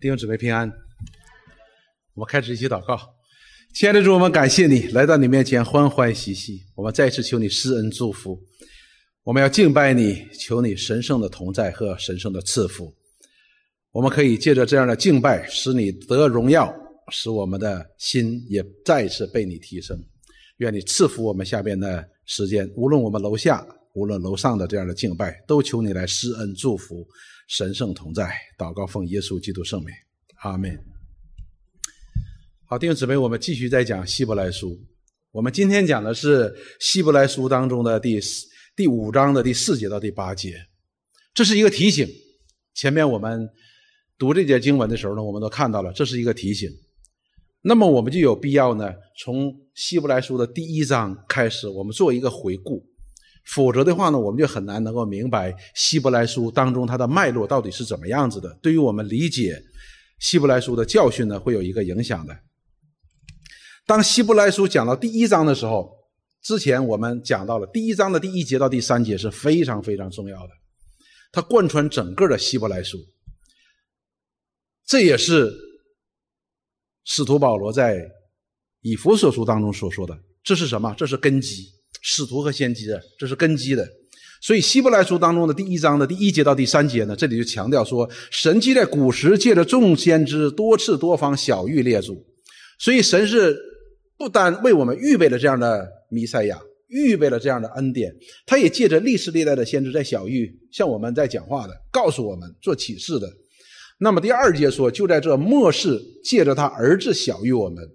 弟兄姊妹平安。我们开始一起祷告，亲爱的主，我们感谢你来到你面前欢欢喜喜。我们再次求你施恩祝福，我们要敬拜你，求你神圣的同在和神圣的赐福。我们可以借着这样的敬拜，使你得荣耀，使我们的心也再次被你提升。愿你赐福我们下边的时间，无论我们楼下，无论楼上的这样的敬拜，都求你来施恩祝福，神圣同在。祷告奉耶稣基督圣名，阿门。好，弟兄姊妹，我们继续再讲希伯来书。我们今天讲的是希伯来书当中的第四第五章的第四节到第八节。这是一个提醒。前面我们读这节经文的时候呢，我们都看到了，这是一个提醒。那么我们就有必要呢，从希伯来书的第一章开始，我们做一个回顾。否则的话呢，我们就很难能够明白希伯来书当中它的脉络到底是怎么样子的。对于我们理解希伯来书的教训呢，会有一个影响的。当希伯来书讲到第一章的时候，之前我们讲到了第一章的第一节到第三节是非常非常重要的，它贯穿整个的希伯来书。这也是使徒保罗在以弗所书当中所说的。这是什么？这是根基，使徒和先知，这是根基的。所以希伯来书当中的第一章的第一节到第三节呢，这里就强调说，神既在古时借着众先知多次多方小谕列祖，所以神是不单为我们预备了这样的弥赛亚，预备了这样的恩典，他也借着历史历代的先知在小谕向我们在讲话的，告诉我们做启示的。那么第二节说，就在这末世，借着他儿子小于我们，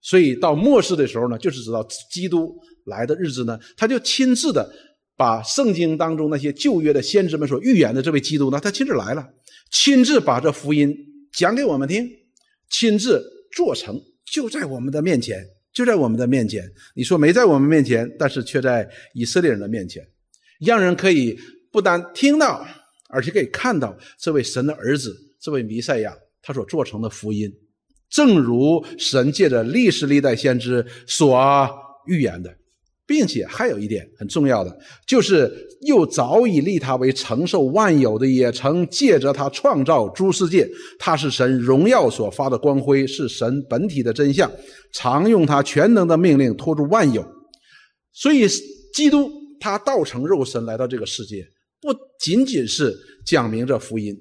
所以到末世的时候呢，就是知道基督来的日子呢，他就亲自的把圣经当中那些旧约的先知们所预言的这位基督呢，他亲自来了，亲自把这福音讲给我们听，亲自做成，就在我们的面前，就在我们的面前。你说没在我们面前，但是却在以色列人的面前，让人可以不单听到。而且可以看到这位神的儿子，这位弥赛亚，他所做成的福音，正如神借着历史历代先知所预言的，并且还有一点很重要的，就是又早已立他为承受万有的，也曾借着他创造诸世界，他是神荣耀所发的光辉，是神本体的真相，常用他全能的命令托住万有。所以，基督他道成肉身来到这个世界。不仅仅是讲明这福音，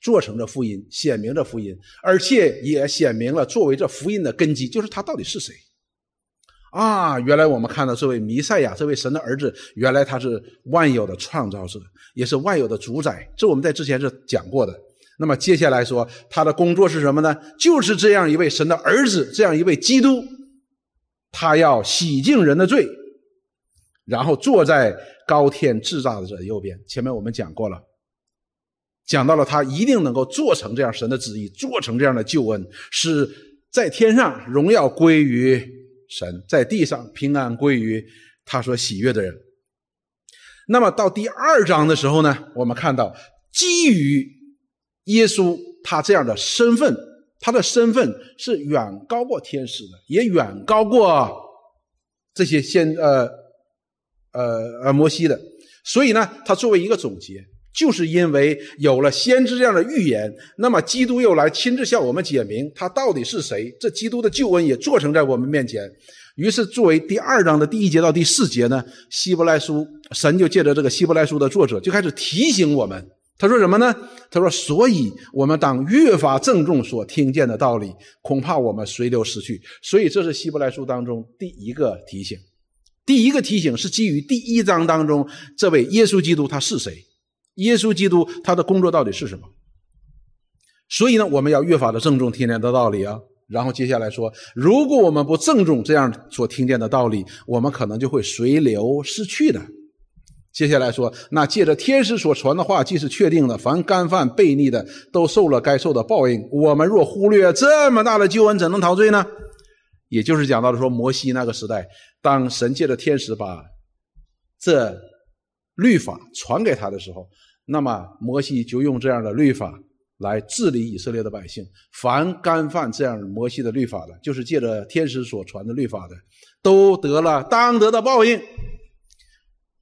做成这福音，显明这福音，而且也显明了作为这福音的根基，就是他到底是谁啊？原来我们看到这位弥赛亚，这位神的儿子，原来他是万有的创造者，也是万有的主宰。这我们在之前是讲过的。那么接下来说，他的工作是什么呢？就是这样一位神的儿子，这样一位基督，他要洗净人的罪。然后坐在高天至大者右边。前面我们讲过了，讲到了他一定能够做成这样神的旨意，做成这样的救恩，使在天上荣耀归于神，在地上平安归于他所喜悦的人。那么到第二章的时候呢，我们看到基于耶稣他这样的身份，他的身份是远高过天使的，也远高过这些先呃。呃呃，摩西的，所以呢，他作为一个总结，就是因为有了先知这样的预言，那么基督又来亲自向我们解明他到底是谁，这基督的救恩也做成在我们面前。于是，作为第二章的第一节到第四节呢，希伯来书神就借着这个希伯来书的作者就开始提醒我们，他说什么呢？他说，所以我们当越发郑重所听见的道理，恐怕我们随流失去。所以，这是希伯来书当中第一个提醒。第一个提醒是基于第一章当中这位耶稣基督他是谁？耶稣基督他的工作到底是什么？所以呢，我们要越发的郑重听见的道理啊。然后接下来说，如果我们不郑重这样所听见的道理，我们可能就会随流逝去的。接下来说，那借着天使所传的话，既是确定的，凡干犯悖逆的，都受了该受的报应。我们若忽略这么大的救恩，怎能陶醉呢？也就是讲到了说，摩西那个时代。当神界的天使把这律法传给他的时候，那么摩西就用这样的律法来治理以色列的百姓。凡干犯这样摩西的律法的，就是借着天使所传的律法的，都得了当得的报应。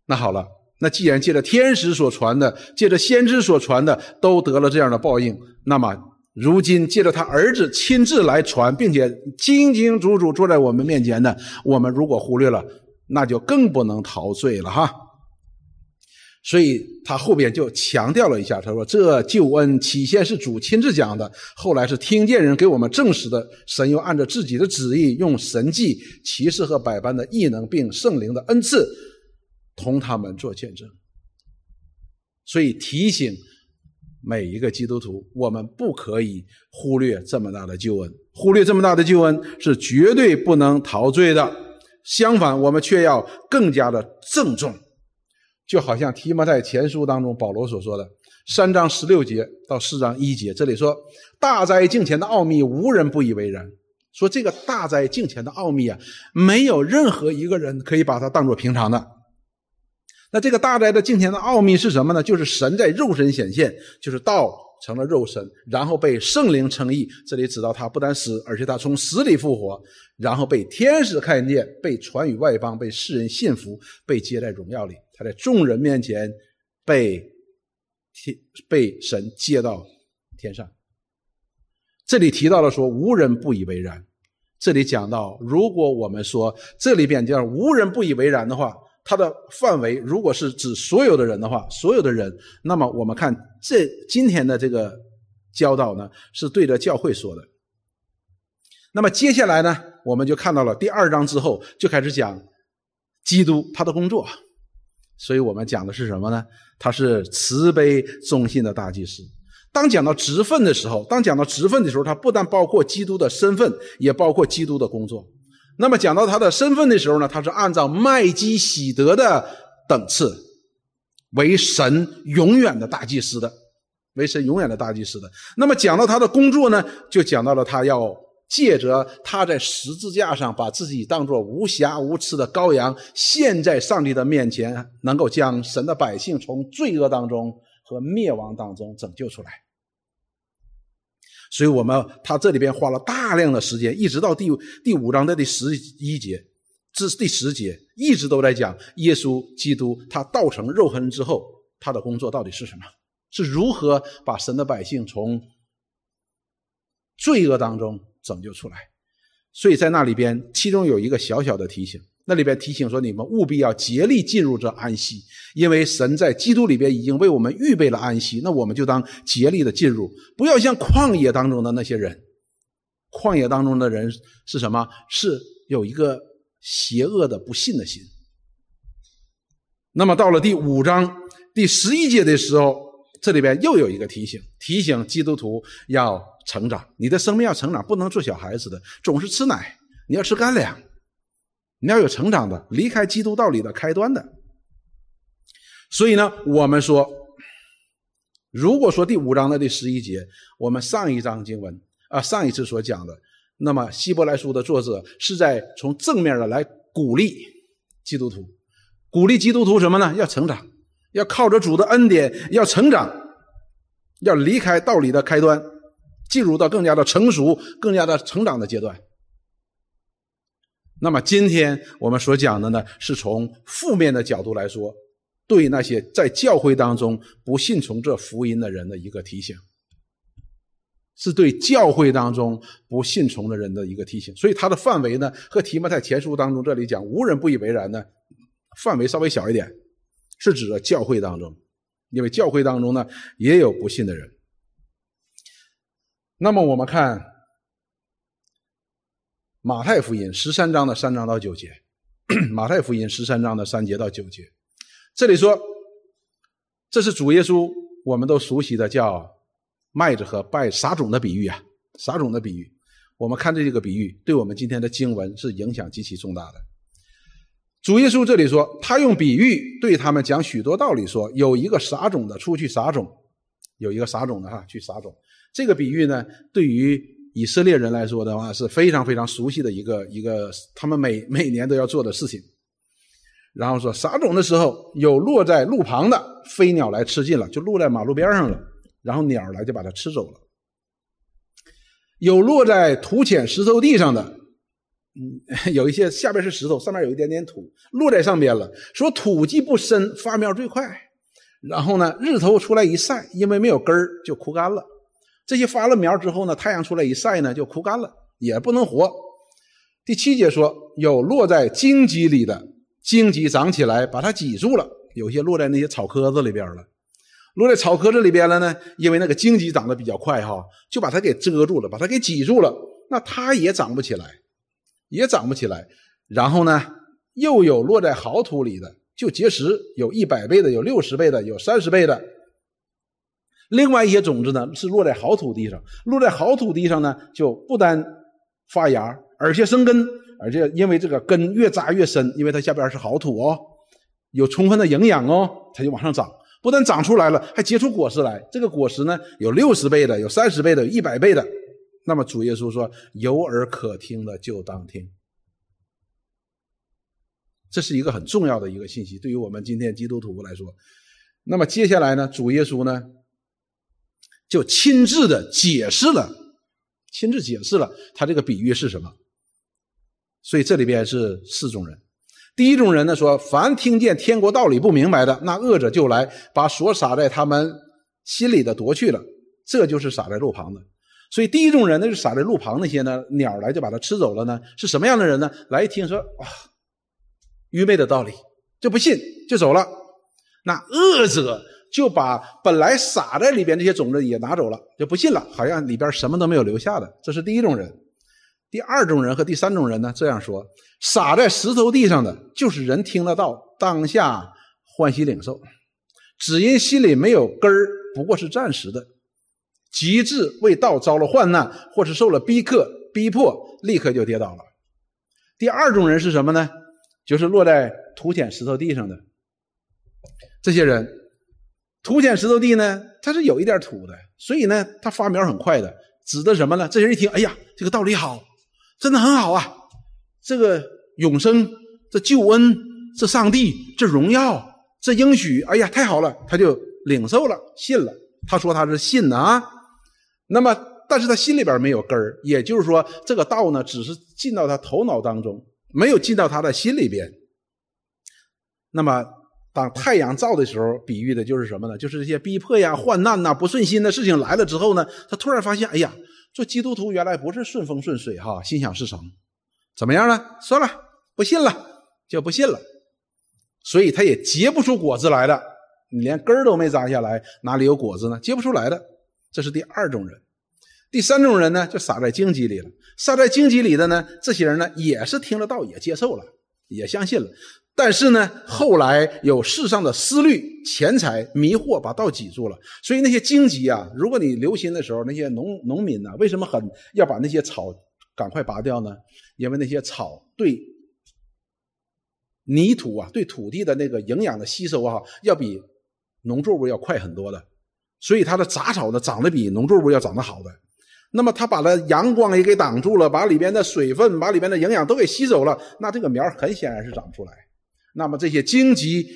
那好了，那既然借着天使所传的，借着先知所传的，都得了这样的报应，那么如今借着他儿子亲自来传，并且清清楚楚坐在我们面前的，我们如果忽略了，那就更不能陶醉了哈。所以他后边就强调了一下，他说：“这救恩起先是主亲自讲的，后来是听见人给我们证实的。神又按照自己的旨意，用神迹、奇事和百般的异能，并圣灵的恩赐，同他们做见证。所以提醒每一个基督徒，我们不可以忽略这么大的救恩，忽略这么大的救恩是绝对不能陶醉的。相反，我们却要更加的郑重。”就好像提摩太前书当中保罗所说的三章十六节到四章一节，这里说大灾敬前的奥秘，无人不以为然。说这个大灾敬前的奥秘啊，没有任何一个人可以把它当做平常的。那这个大灾的敬前的奥秘是什么呢？就是神在肉身显现，就是道成了肉身，然后被圣灵称义。这里指到他不但死，而且他从死里复活，然后被天使看见，被传与外邦，被世人信服，被接在荣耀里。他在众人面前被天被神接到天上。这里提到了说无人不以为然。这里讲到，如果我们说这里边叫无人不以为然的话，它的范围如果是指所有的人的话，所有的人，那么我们看这今天的这个教导呢，是对着教会说的。那么接下来呢，我们就看到了第二章之后，就开始讲基督他的工作。所以我们讲的是什么呢？他是慈悲忠信的大祭司。当讲到职分的时候，当讲到职分的时候，他不但包括基督的身份，也包括基督的工作。那么讲到他的身份的时候呢，他是按照麦基喜德的等次，为神永远的大祭司的，为神永远的大祭司的。那么讲到他的工作呢，就讲到了他要。借着他在十字架上把自己当作无瑕无疵的羔羊献在上帝的面前，能够将神的百姓从罪恶当中和灭亡当中拯救出来。所以，我们他这里边花了大量的时间，一直到第第五章的第十一节至第十节，一直都在讲耶稣基督他道成肉身之后，他的工作到底是什么？是如何把神的百姓从罪恶当中？拯救出来，所以在那里边，其中有一个小小的提醒，那里边提醒说：你们务必要竭力进入这安息，因为神在基督里边已经为我们预备了安息。那我们就当竭力的进入，不要像旷野当中的那些人。旷野当中的人是什么？是有一个邪恶的不信的心。那么到了第五章第十一节的时候，这里边又有一个提醒，提醒基督徒要。成长，你的生命要成长，不能做小孩子的，总是吃奶，你要吃干粮，你要有成长的，离开基督道理的开端的。所以呢，我们说，如果说第五章的第十一节，我们上一章经文啊，上一次所讲的，那么希伯来书的作者是在从正面的来鼓励基督徒，鼓励基督徒什么呢？要成长，要靠着主的恩典要成长，要离开道理的开端。进入到更加的成熟、更加的成长的阶段。那么今天我们所讲的呢，是从负面的角度来说，对那些在教会当中不信从这福音的人的一个提醒，是对教会当中不信从的人的一个提醒。所以它的范围呢，和提摩太前书当中这里讲无人不以为然呢，范围稍微小一点，是指的教会当中，因为教会当中呢也有不信的人。那么我们看马太福音十三章的三章到九节，马太福音十三章的三节到九节，这里说，这是主耶稣我们都熟悉的叫麦子和拜撒种的比喻啊，撒种的比喻。我们看这个比喻，对我们今天的经文是影响极其重大的。主耶稣这里说，他用比喻对他们讲许多道理，说有一个撒种的出去撒种，有一个撒种的哈去撒种。这个比喻呢，对于以色列人来说的话是非常非常熟悉的一个一个，他们每每年都要做的事情。然后说撒种的时候，有落在路旁的飞鸟来吃尽了，就落在马路边上了，然后鸟来就把它吃走了。有落在土浅石头地上的，嗯，有一些下边是石头，上面有一点点土，落在上边了。说土既不深，发苗最快。然后呢，日头出来一晒，因为没有根儿，就枯干了。这些发了苗之后呢，太阳出来一晒呢，就枯干了，也不能活。第七节说，有落在荆棘里的，荆棘长起来把它挤住了；有些落在那些草棵子里边了，落在草棵子里边了呢，因为那个荆棘长得比较快哈，就把它给遮住了，把它给挤住了，那它也长不起来，也长不起来。然后呢，又有落在好土里的，就结实，有一百倍的，有六十倍的，有三十倍的。另外一些种子呢，是落在好土地上，落在好土地上呢，就不单发芽。而且生根，而且因为这个根越扎越深，因为它下边是好土哦，有充分的营养哦，它就往上长。不但长出来了，还结出果实来。这个果实呢，有六十倍的，有三十倍的，有一百倍的。那么主耶稣说：“有耳可听的就当听。”这是一个很重要的一个信息，对于我们今天基督徒来说。那么接下来呢，主耶稣呢，就亲自的解释了，亲自解释了他这个比喻是什么。所以这里边是四种人，第一种人呢说，凡听见天国道理不明白的，那恶者就来把所撒在他们心里的夺去了，这就是撒在路旁的。所以第一种人呢，是撒在路旁那些呢，鸟来就把它吃走了呢，是什么样的人呢？来一听说啊，愚昧的道理就不信就走了。那恶者就把本来撒在里边这些种子也拿走了，就不信了，好像里边什么都没有留下的。这是第一种人。第二种人和第三种人呢？这样说：撒在石头地上的，就是人听得到，当下欢喜领受，只因心里没有根儿，不过是暂时的；极致为道遭了患难，或是受了逼克逼迫，立刻就跌倒了。第二种人是什么呢？就是落在土浅石头地上的这些人。土浅石头地呢，它是有一点土的，所以呢，它发苗很快的。指的什么呢？这人一听，哎呀，这个道理好。真的很好啊，这个永生、这救恩、这上帝、这荣耀、这应许，哎呀，太好了，他就领受了，信了。他说他是信的啊。那么，但是他心里边没有根儿，也就是说，这个道呢，只是进到他头脑当中，没有进到他的心里边。那么，当太阳照的时候，比喻的就是什么呢？就是这些逼迫呀、患难呐、不顺心的事情来了之后呢，他突然发现，哎呀。做基督徒原来不是顺风顺水哈，心想事成，怎么样呢？算了，不信了，就不信了。所以他也结不出果子来的，你连根儿都没扎下来，哪里有果子呢？结不出来的。这是第二种人。第三种人呢，就撒在荆棘里了。撒在荆棘里的呢，这些人呢，也是听了道，也接受了，也相信了。但是呢，后来有世上的思虑、钱财迷惑，把道挤住了。所以那些荆棘啊，如果你留心的时候，那些农农民呢，为什么很要把那些草赶快拔掉呢？因为那些草对泥土啊、对土地的那个营养的吸收啊，要比农作物要快很多的。所以它的杂草呢，长得比农作物要长得好的。那么它把它阳光也给挡住了，把里边的水分、把里边的营养都给吸走了，那这个苗很显然是长不出来。那么这些荆棘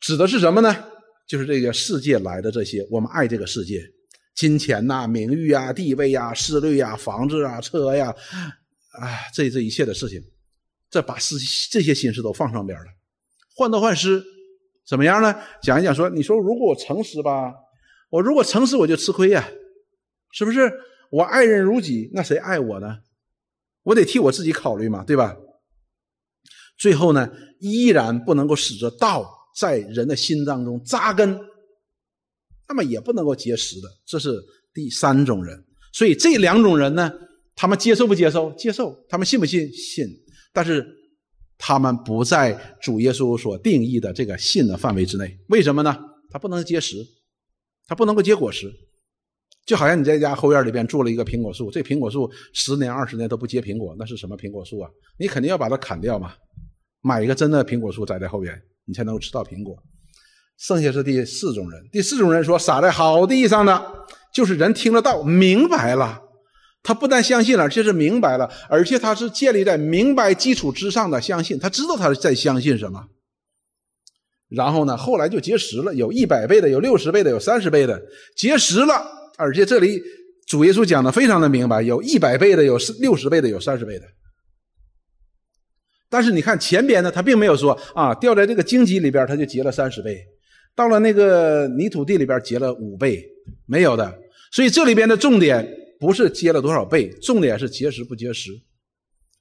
指的是什么呢？就是这个世界来的这些，我们爱这个世界，金钱呐、名誉啊、地位呀、势力呀、房子啊、车呀，啊，这这一切的事情，这把思这些心思都放上边了，患得患失，怎么样呢？讲一讲说，你说如果我诚实吧，我如果诚实我就吃亏呀，是不是？我爱人如己，那谁爱我呢？我得替我自己考虑嘛，对吧？最后呢，依然不能够使得道在人的心当中扎根，那么也不能够结实的，这是第三种人。所以这两种人呢，他们接受不接受？接受。他们信不信？信。但是他们不在主耶稣所定义的这个信的范围之内。为什么呢？他不能结实，他不能够结果实。就好像你在家后院里边种了一个苹果树，这苹果树十年二十年都不结苹果，那是什么苹果树啊？你肯定要把它砍掉嘛。买一个真的苹果树栽在后边，你才能够吃到苹果。剩下是第四种人，第四种人说撒在好地上的，就是人听得到明白了，他不但相信了，而且是明白了，而且他是建立在明白基础之上的相信，他知道他是在相信什么。然后呢，后来就结实了，有一百倍的，有六十倍的，有三十倍的，结实了，而且这里主耶稣讲的非常的明白，有一百倍的，有六十倍的，有三十倍的。但是你看前边呢，他并没有说啊，掉在这个荆棘里边，他就结了三十倍；到了那个泥土地里边，结了五倍，没有的。所以这里边的重点不是结了多少倍，重点是结实不结实。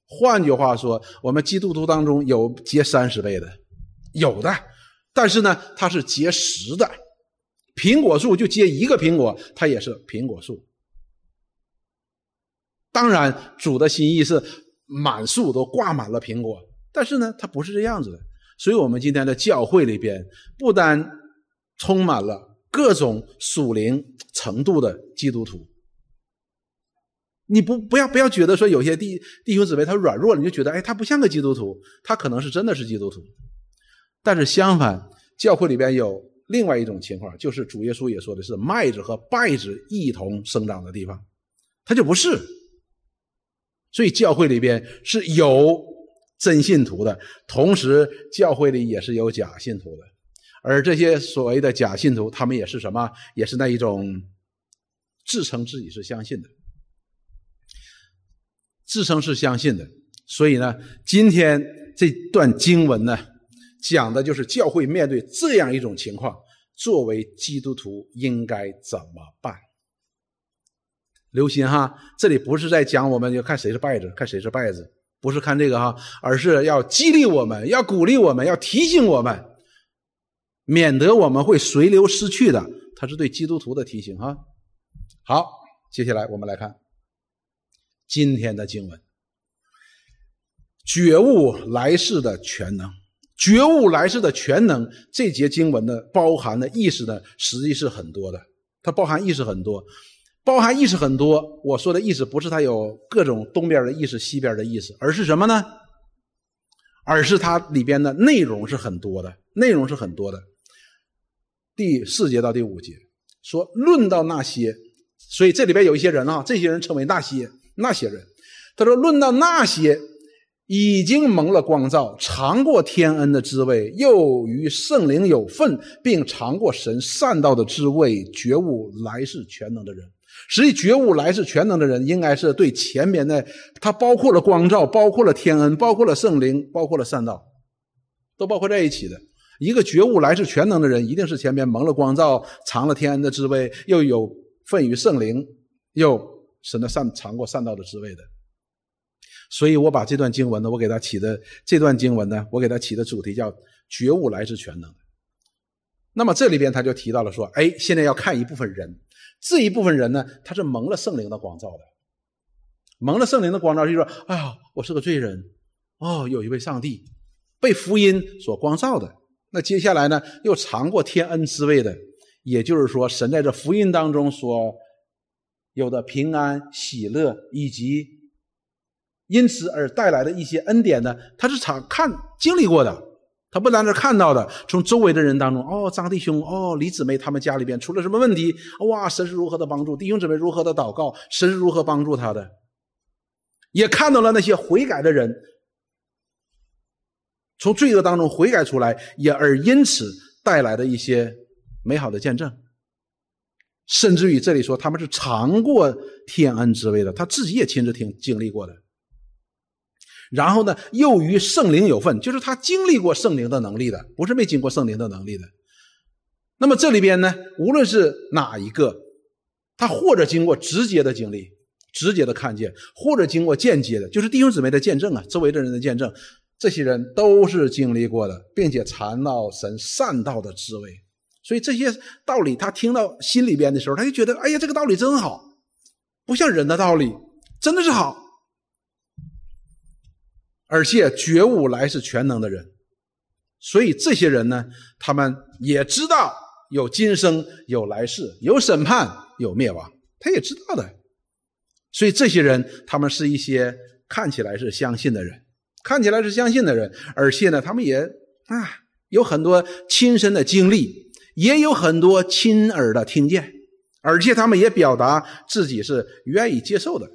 换句话说，我们基督徒当中有结三十倍的，有的，但是呢，它是结实的。苹果树就结一个苹果，它也是苹果树。当然，主的心意是满树都挂满了苹果，但是呢，它不是这样子的。所以，我们今天的教会里边，不单充满了各种属灵程度的基督徒。你不不要不要觉得说有些弟弟兄姊妹他软弱了，你就觉得哎，他不像个基督徒，他可能是真的是基督徒。但是相反，教会里边有。另外一种情况，就是主耶稣也说的是麦子和稗子一同生长的地方，它就不是。所以教会里边是有真信徒的，同时教会里也是有假信徒的。而这些所谓的假信徒，他们也是什么？也是那一种自称自己是相信的，自称是相信的。所以呢，今天这段经文呢。讲的就是教会面对这样一种情况，作为基督徒应该怎么办？留心哈，这里不是在讲我们要看谁是败子，看谁是败子，不是看这个哈，而是要激励我们，要鼓励我们，要提醒我们，免得我们会随流失去的。他是对基督徒的提醒哈。好，接下来我们来看今天的经文：觉悟来世的全能。觉悟来世的全能，这节经文的包含的意思呢，实际是很多的。它包含意思很多，包含意思很多。我说的意思不是它有各种东边的意思、西边的意思，而是什么呢？而是它里边的内容是很多的，内容是很多的。第四节到第五节说，论到那些，所以这里边有一些人啊，这些人称为那些那些人。他说，论到那些。已经蒙了光照，尝过天恩的滋味，又与圣灵有份，并尝过神善道的滋味，觉悟来世全能的人。实际觉悟来世全能的人，应该是对前面的，他包括了光照，包括了天恩，包括了圣灵，包括了善道，都包括在一起的。一个觉悟来世全能的人，一定是前面蒙了光照，尝了天恩的滋味，又有份于圣灵，又神的善尝过善道的滋味的。所以我把这段经文呢，我给他起的这段经文呢，我给他起的主题叫“觉悟来自全能”。那么这里边他就提到了说，哎，现在要看一部分人，这一部分人呢，他是蒙了圣灵的光照的，蒙了圣灵的光照，就说：“哎呀，我是个罪人，哦，有一位上帝被福音所光照的。那接下来呢，又尝过天恩滋味的，也就是说，神在这福音当中所有的平安、喜乐以及。”因此而带来的一些恩典呢，他是常看经历过的，他不单是看到的，从周围的人当中，哦，张弟兄，哦，李姊妹，他们家里边出了什么问题？哇，神是如何的帮助弟兄姊妹，如何的祷告，神是如何帮助他的？也看到了那些悔改的人，从罪恶当中悔改出来，也而因此带来的一些美好的见证，甚至于这里说他们是尝过天恩滋味的，他自己也亲自听经历过的。然后呢，又与圣灵有份，就是他经历过圣灵的能力的，不是没经过圣灵的能力的。那么这里边呢，无论是哪一个，他或者经过直接的经历，直接的看见，或者经过间接的，就是弟兄姊妹的见证啊，周围的人的见证，这些人都是经历过的，并且尝到神善道的滋味。所以这些道理，他听到心里边的时候，他就觉得，哎呀，这个道理真好，不像人的道理，真的是好。而且觉悟来是全能的人，所以这些人呢，他们也知道有今生、有来世、有审判、有灭亡，他也知道的。所以这些人，他们是一些看起来是相信的人，看起来是相信的人，而且呢，他们也啊有很多亲身的经历，也有很多亲耳的听见，而且他们也表达自己是愿意接受的。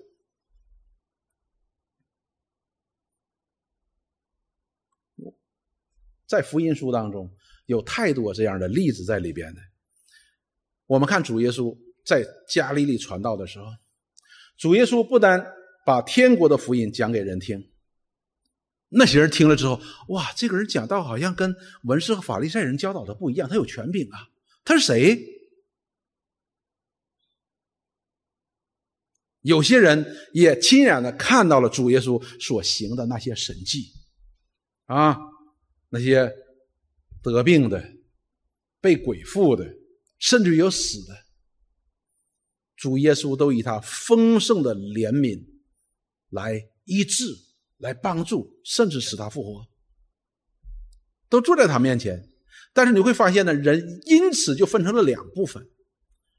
在福音书当中有太多这样的例子在里边的。我们看主耶稣在加利利传道的时候，主耶稣不单把天国的福音讲给人听，那些人听了之后，哇，这个人讲道好像跟文士和法利赛人教导的不一样，他有权柄啊，他是谁？有些人也亲眼的看到了主耶稣所行的那些神迹，啊，那些得病的、被鬼附的，甚至有死的，主耶稣都以他丰盛的怜悯来医治、来帮助，甚至使他复活，都坐在他面前。但是你会发现呢，人因此就分成了两部分。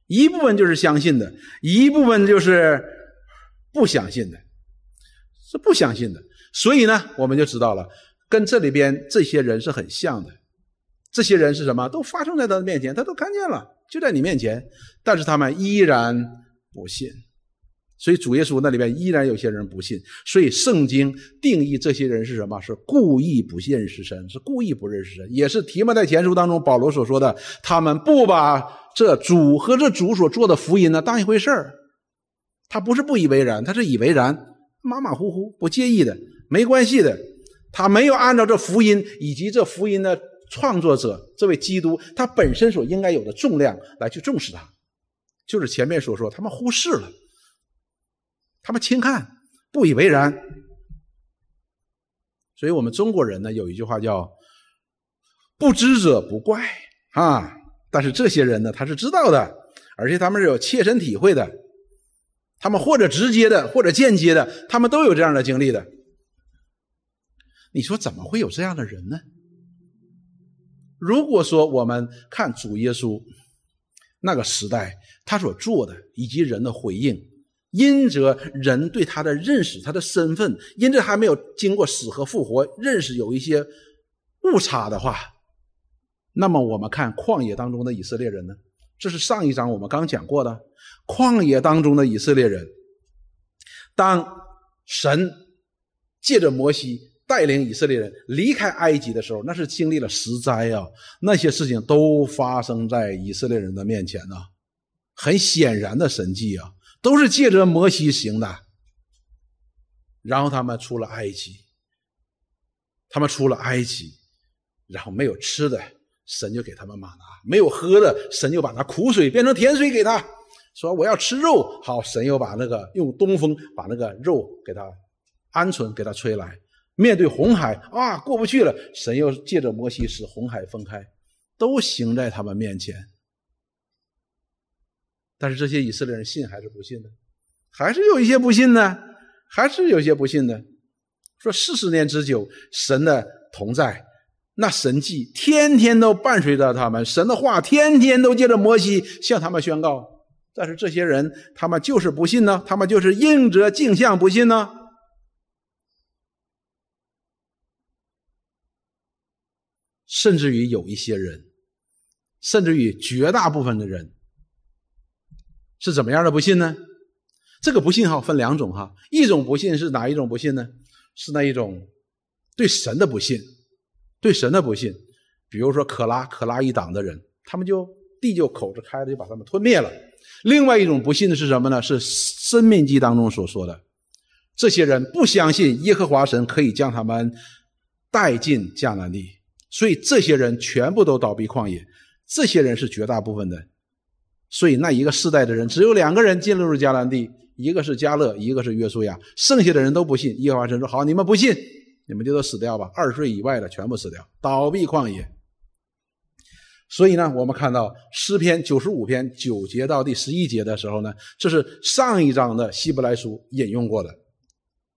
一部分就是相信的，一部分就是不相信的，是不相信的。所以呢，我们就知道了，跟这里边这些人是很像的。这些人是什么？都发生在他的面前，他都看见了，就在你面前，但是他们依然不信。所以主耶稣那里边依然有些人不信。所以圣经定义这些人是什么？是故意不认识神，是故意不认识神，也是提摩太前书当中保罗所说的，他们不把。这主和这主所做的福音呢，当一回事儿，他不是不以为然，他是以为然，马马虎虎，不介意的，没关系的。他没有按照这福音以及这福音的创作者这位基督他本身所应该有的重量来去重视他，就是前面所说，他们忽视了，他们轻看，不以为然。所以我们中国人呢，有一句话叫“不知者不怪”啊。但是这些人呢，他是知道的，而且他们是有切身体会的，他们或者直接的，或者间接的，他们都有这样的经历的。你说怎么会有这样的人呢？如果说我们看主耶稣那个时代他所做的，以及人的回应，因着人对他的认识、他的身份，因着还没有经过死和复活认识有一些误差的话。那么我们看旷野当中的以色列人呢？这是上一章我们刚讲过的。旷野当中的以色列人，当神借着摩西带领以色列人离开埃及的时候，那是经历了十灾啊！那些事情都发生在以色列人的面前呢，很显然的神迹啊，都是借着摩西行的。然后他们出了埃及，他们出了埃及，然后没有吃的。神就给他们玛拿，没有喝的，神就把那苦水变成甜水给他，说我要吃肉，好，神又把那个用东风把那个肉给他鹌鹑给他吹来。面对红海啊，过不去了，神又借着摩西使红海分开，都行在他们面前。但是这些以色列人信还是不信呢？还是有一些不信呢？还是有些不信呢，说四十年之久，神的同在。那神迹天天都伴随着他们，神的话天天都借着摩西向他们宣告。但是这些人，他们就是不信呢，他们就是应着镜像不信呢。甚至于有一些人，甚至于绝大部分的人，是怎么样的不信呢？这个不信哈分两种哈，一种不信是哪一种不信呢？是那一种对神的不信。对神的不信，比如说可拉可拉一党的人，他们就地就口子开了，就把他们吞灭了。另外一种不信的是什么呢？是生命记当中所说的，这些人不相信耶和华神可以将他们带进迦南地，所以这些人全部都倒闭旷野。这些人是绝大部分的，所以那一个世代的人只有两个人进入了迦南地，一个是加勒，一个是约书亚，剩下的人都不信。耶和华神说：“好，你们不信。”你们就都死掉吧，二十岁以外的全部死掉，倒闭旷野。所以呢，我们看到诗篇九十五篇九节到第十一节的时候呢，这是上一章的希伯来书引用过的。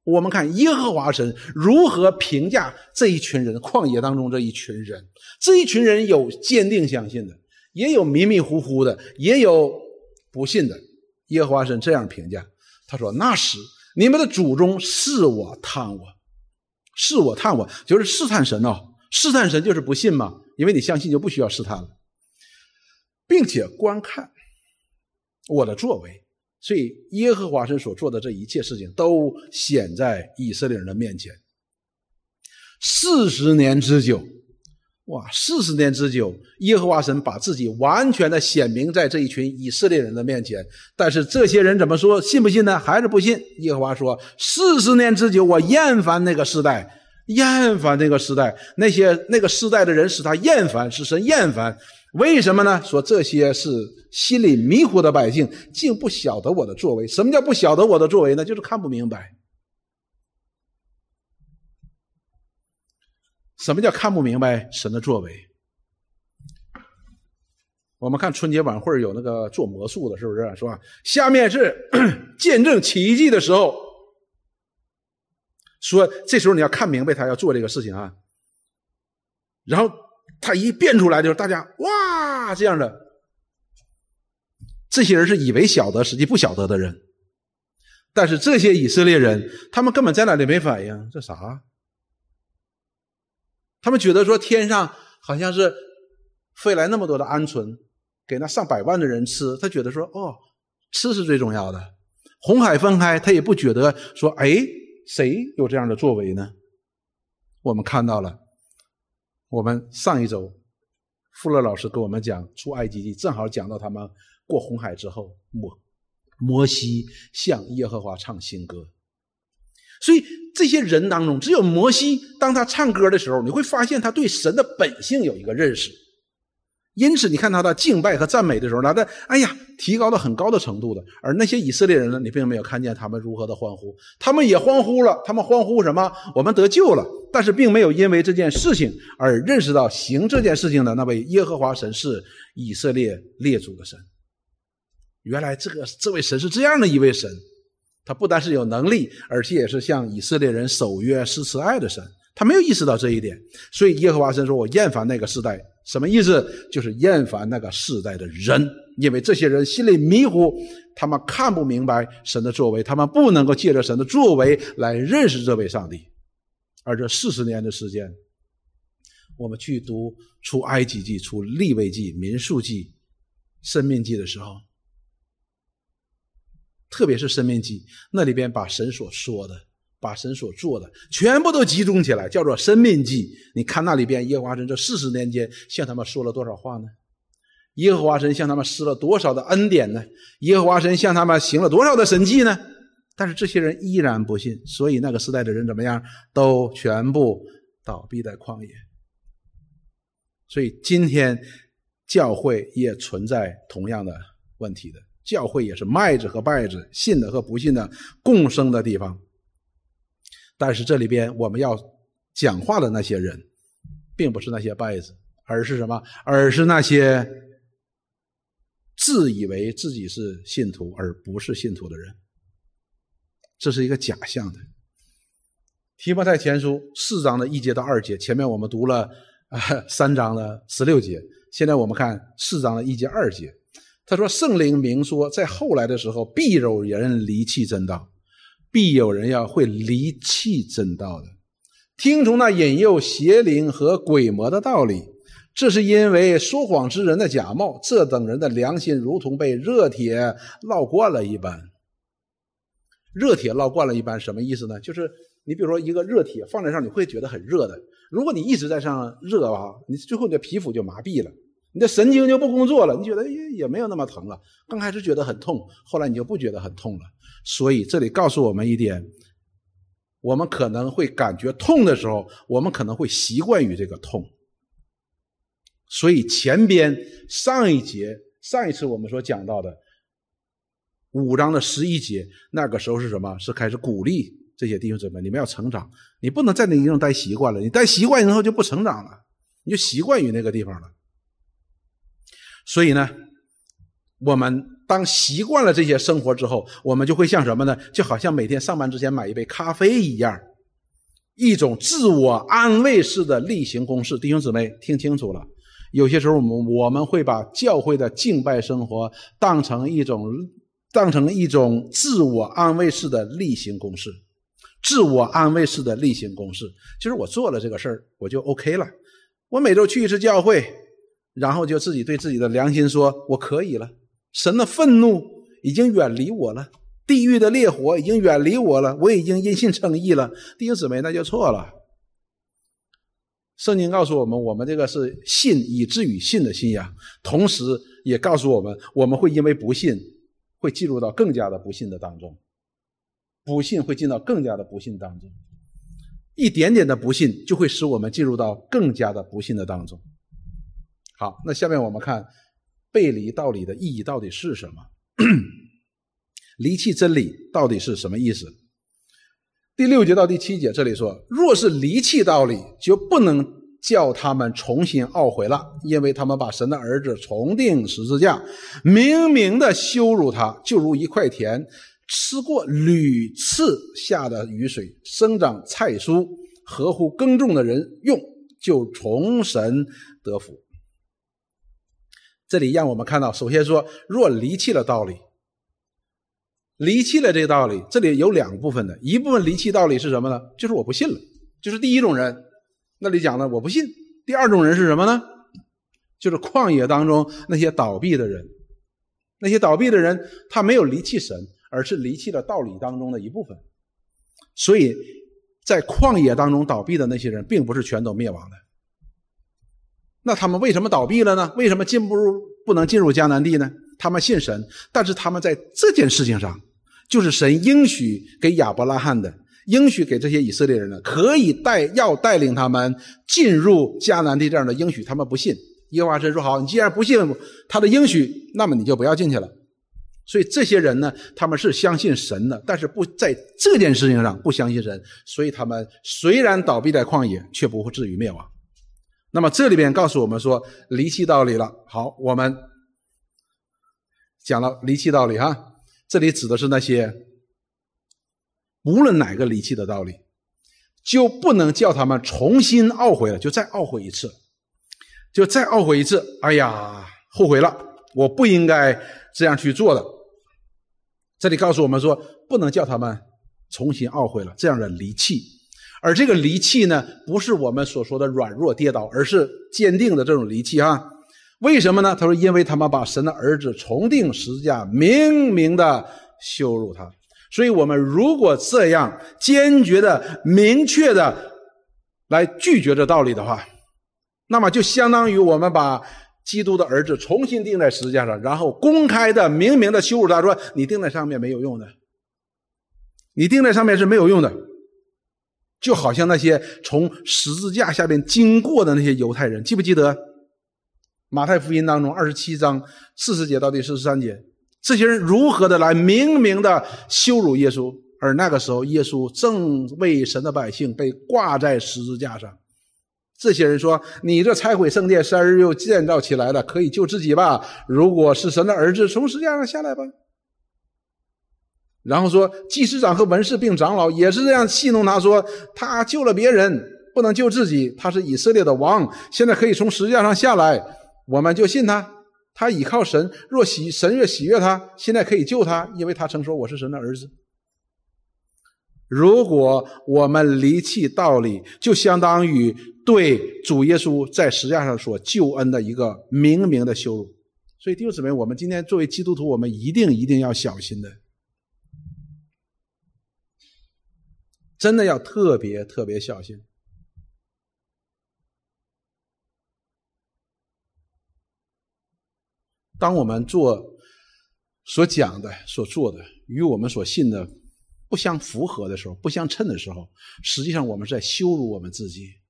我们看耶和华神如何评价这一群人，旷野当中这一群人，这一群人有坚定相信的，也有迷迷糊糊的，也有不信的。耶和华神这样评价，他说：“那时你们的祖宗视我探我。”试我探我，就是试探神哦。试探神就是不信嘛，因为你相信就不需要试探了，并且观看我的作为。所以耶和华神所做的这一切事情都显在以色列人的面前。四十年之久，哇，四十年之久，耶和华神把自己完全的显明在这一群以色列人的面前。但是这些人怎么说？信不信呢？还是不信？耶和华说：“四十年之久，我厌烦那个时代，厌烦那个时代，那些那个时代的人使他厌烦，使神厌烦。为什么呢？说这些是心里迷糊的百姓，竟不晓得我的作为。什么叫不晓得我的作为呢？就是看不明白。什么叫看不明白神的作为？我们看春节晚会有那个做魔术的，是不是？是吧？下面是 见证奇迹的时候，说这时候你要看明白他要做这个事情啊。然后他一变出来，就是大家哇这样的。这些人是以为晓得，实际不晓得的人。但是这些以色列人，他们根本在那里没反应，这啥？他们觉得说天上好像是飞来那么多的鹌鹑。给那上百万的人吃，他觉得说：“哦，吃是最重要的。”红海分开，他也不觉得说：“哎，谁有这样的作为呢？”我们看到了，我们上一周富勒老师给我们讲出埃及记，正好讲到他们过红海之后，摩摩西向耶和华唱新歌。所以这些人当中，只有摩西，当他唱歌的时候，你会发现他对神的本性有一个认识。因此，你看他的敬拜和赞美的时候，他的哎呀，提高到很高的程度的。而那些以色列人呢，你并没有看见他们如何的欢呼，他们也欢呼了。他们欢呼什么？我们得救了。但是，并没有因为这件事情而认识到行这件事情的那位耶和华神是以色列列祖的神。原来，这个这位神是这样的一位神，他不单是有能力，而且也是向以色列人守约施慈爱的神。他没有意识到这一点，所以耶和华神说：“我厌烦那个时代。”什么意思？就是厌烦那个世代的人，因为这些人心里迷糊，他们看不明白神的作为，他们不能够借着神的作为来认识这位上帝。而这四十年的时间，我们去读出埃及记、出利未记、民数记、生命记的时候，特别是生命记那里边把神所说的。把神所做的全部都集中起来，叫做生命记。你看那里边，耶和华神这四十年间向他们说了多少话呢？耶和华神向他们施了多少的恩典呢？耶和华神向他们行了多少的神迹呢？但是这些人依然不信，所以那个时代的人怎么样？都全部倒闭在旷野。所以今天教会也存在同样的问题的，教会也是麦子和稗子，信的和不信的共生的地方。但是这里边我们要讲话的那些人，并不是那些拜子，而是什么？而是那些自以为自己是信徒而不是信徒的人。这是一个假象的。提摩太前书四章的一节到二节，前面我们读了啊三章的十六节，现在我们看四章的一节二节。他说：“圣灵明说，在后来的时候，必有人离弃真道。”必有人要会离弃真道的，听从那引诱邪灵和鬼魔的道理，这是因为说谎之人的假冒，这等人的良心如同被热铁烙惯了一般。热铁烙惯了一般什么意思呢？就是你比如说一个热铁放在上，你会觉得很热的。如果你一直在上热啊，你最后你的皮肤就麻痹了。你的神经就不工作了，你觉得也也没有那么疼了。刚开始觉得很痛，后来你就不觉得很痛了。所以这里告诉我们一点：我们可能会感觉痛的时候，我们可能会习惯于这个痛。所以前边上一节、上一次我们所讲到的五章的十一节，那个时候是什么？是开始鼓励这些弟兄姊妹，你们要成长。你不能在那地方待习惯了，你待习惯以后就不成长了，你就习惯于那个地方了。所以呢，我们当习惯了这些生活之后，我们就会像什么呢？就好像每天上班之前买一杯咖啡一样，一种自我安慰式的例行公事。弟兄姊妹，听清楚了，有些时候我们我们会把教会的敬拜生活当成一种当成一种自我安慰式的例行公事，自我安慰式的例行公事。就是我做了这个事儿，我就 OK 了。我每周去一次教会。然后就自己对自己的良心说：“我可以了，神的愤怒已经远离我了，地狱的烈火已经远离我了，我已经因信称义了。”弟兄姊妹，那就错了。圣经告诉我们，我们这个是信以至于信的信仰，同时也告诉我们，我们会因为不信，会进入到更加的不信的当中，不信会进到更加的不信当中。一点点的不信就会使我们进入到更加的不信的当中。好，那下面我们看背离道理的意义到底是什么？离弃真理到底是什么意思？第六节到第七节这里说，若是离弃道理，就不能叫他们重新懊悔了，因为他们把神的儿子重定十字架，明明的羞辱他，就如一块田吃过屡次下的雨水，生长菜蔬，合乎耕种的人用，就从神得福。这里让我们看到，首先说，若离弃了道理。离弃了这个道理，这里有两部分的，一部分离弃道理是什么呢？就是我不信了，就是第一种人，那里讲的我不信。第二种人是什么呢？就是旷野当中那些倒闭的人，那些倒闭的人，他没有离弃神，而是离弃了道理当中的一部分。所以在旷野当中倒闭的那些人，并不是全都灭亡的。那他们为什么倒闭了呢？为什么进不入不能进入迦南地呢？他们信神，但是他们在这件事情上。就是神应许给亚伯拉罕的，应许给这些以色列人的，可以带要带领他们进入迦南地这样的应许，他们不信。耶和华神说：“好，你既然不信他的应许，那么你就不要进去了。”所以这些人呢，他们是相信神的，但是不在这件事情上不相信神，所以他们虽然倒闭在旷野，却不会至于灭亡。那么这里边告诉我们说，离弃道理了。好，我们讲了离弃道理哈。这里指的是那些，无论哪个离弃的道理，就不能叫他们重新懊悔了，就再懊悔一次，就再懊悔一次。哎呀，后悔了，我不应该这样去做的。这里告诉我们说，不能叫他们重新懊悔了，这样的离弃。而这个离弃呢，不是我们所说的软弱跌倒，而是坚定的这种离弃啊。为什么呢？他说：“因为他们把神的儿子重定十字架，明明的羞辱他。所以，我们如果这样坚决的、明确的来拒绝这道理的话，那么就相当于我们把基督的儿子重新钉在十字架上，然后公开的、明明的羞辱他，说你钉在上面没有用的，你钉在上面是没有用的。就好像那些从十字架下边经过的那些犹太人，记不记得？”马太福音当中二十七章四十节到第四十三节，这些人如何的来明明的羞辱耶稣？而那个时候，耶稣正为神的百姓被挂在十字架上。这些人说：“你这拆毁圣殿，三日又建造起来了，可以救自己吧？如果是神的儿子，从十字架上下来吧。”然后说，祭司长和文士并长老也是这样戏弄他，说：“他救了别人，不能救自己。他是以色列的王，现在可以从石架上下来。”我们就信他，他倚靠神，若喜神越喜悦他，现在可以救他，因为他曾说我是神的儿子。如果我们离弃道理，就相当于对主耶稣在石架上所救恩的一个明明的羞辱。所以弟兄姊妹，我们今天作为基督徒，我们一定一定要小心的，真的要特别特别小心。当我们做所讲的、所做的与我们所信的不相符合的时候、不相称的时候，实际上我们是在羞辱我们自己，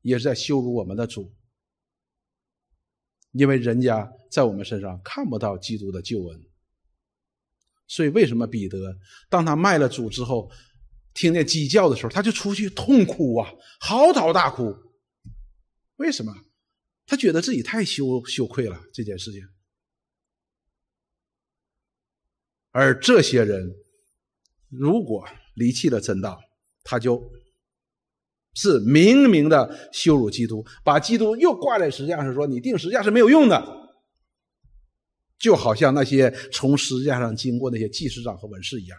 也是在羞辱我们的主，因为人家在我们身上看不到基督的救恩。所以，为什么彼得当他卖了主之后，听见鸡叫的时候，他就出去痛哭啊，嚎啕大哭？为什么？他觉得自己太羞羞愧了这件事情，而这些人如果离弃了真道，他就是明明的羞辱基督，把基督又挂在十字架上，说你定十字架是没有用的，就好像那些从十字架上经过那些祭司长和文士一样。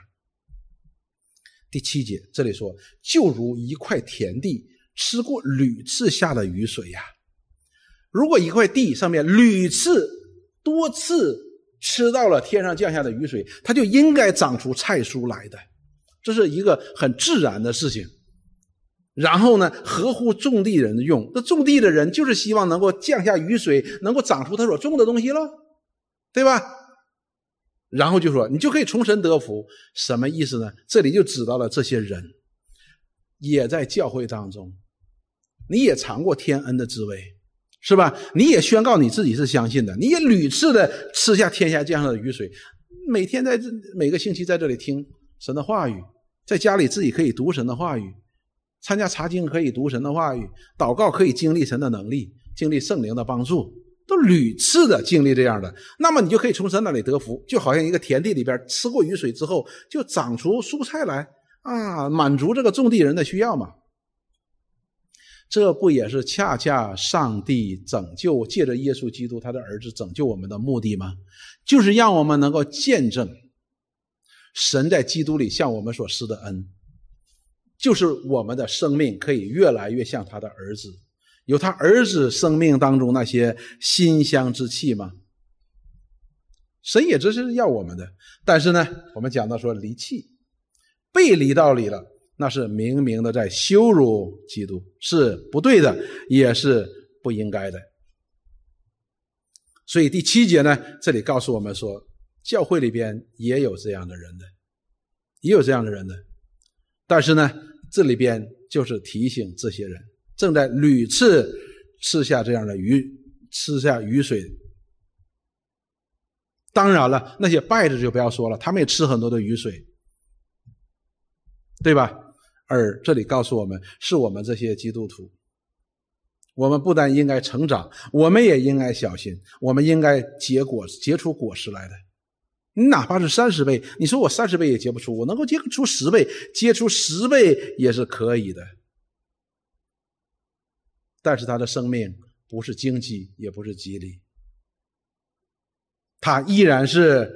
第七节这里说，就如一块田地吃过屡次下的雨水呀。如果一块地上面屡次、多次吃到了天上降下的雨水，它就应该长出菜蔬来的，这是一个很自然的事情。然后呢，合乎种地人的用，那种地的人就是希望能够降下雨水，能够长出他所种的东西了，对吧？然后就说你就可以从神得福，什么意思呢？这里就指到了这些人，也在教会当中，你也尝过天恩的滋味，是吧？你也宣告你自己是相信的，你也屡次的吃下天下降下的雨水，每天在这每个星期在这里听神的话语，在家里自己可以读神的话语，参加查经可以读神的话语，祷告可以经历神的能力，经历圣灵的帮助。都屡次的经历这样的，那么你就可以从神那里得福，就好像一个田地里边吃过雨水之后，就长出蔬菜来啊，满足这个种地人的需要嘛。这不也是恰恰上帝拯救借着耶稣基督他的儿子拯救我们的目的吗？就是让我们能够见证神在基督里向我们所施的恩，就是我们的生命可以越来越像他的儿子。有他儿子生命当中那些馨香之气吗？神也这是要我们的，但是呢，我们讲到说离弃、背离道理了，那是明明的在羞辱基督，是不对的，也是不应该的。所以第七节呢，这里告诉我们说，教会里边也有这样的人的，也有这样的人的，但是呢，这里边就是提醒这些人。正在屡次吃下这样的雨，吃下雨水。当然了，那些败的就不要说了，他们也吃很多的雨水，对吧？而这里告诉我们，是我们这些基督徒，我们不但应该成长，我们也应该小心，我们应该结果结出果实来的。你哪怕是三十倍，你说我三十倍也结不出，我能够结出十倍，结出十倍也是可以的。但是他的生命不是荆棘，也不是吉利，他依然是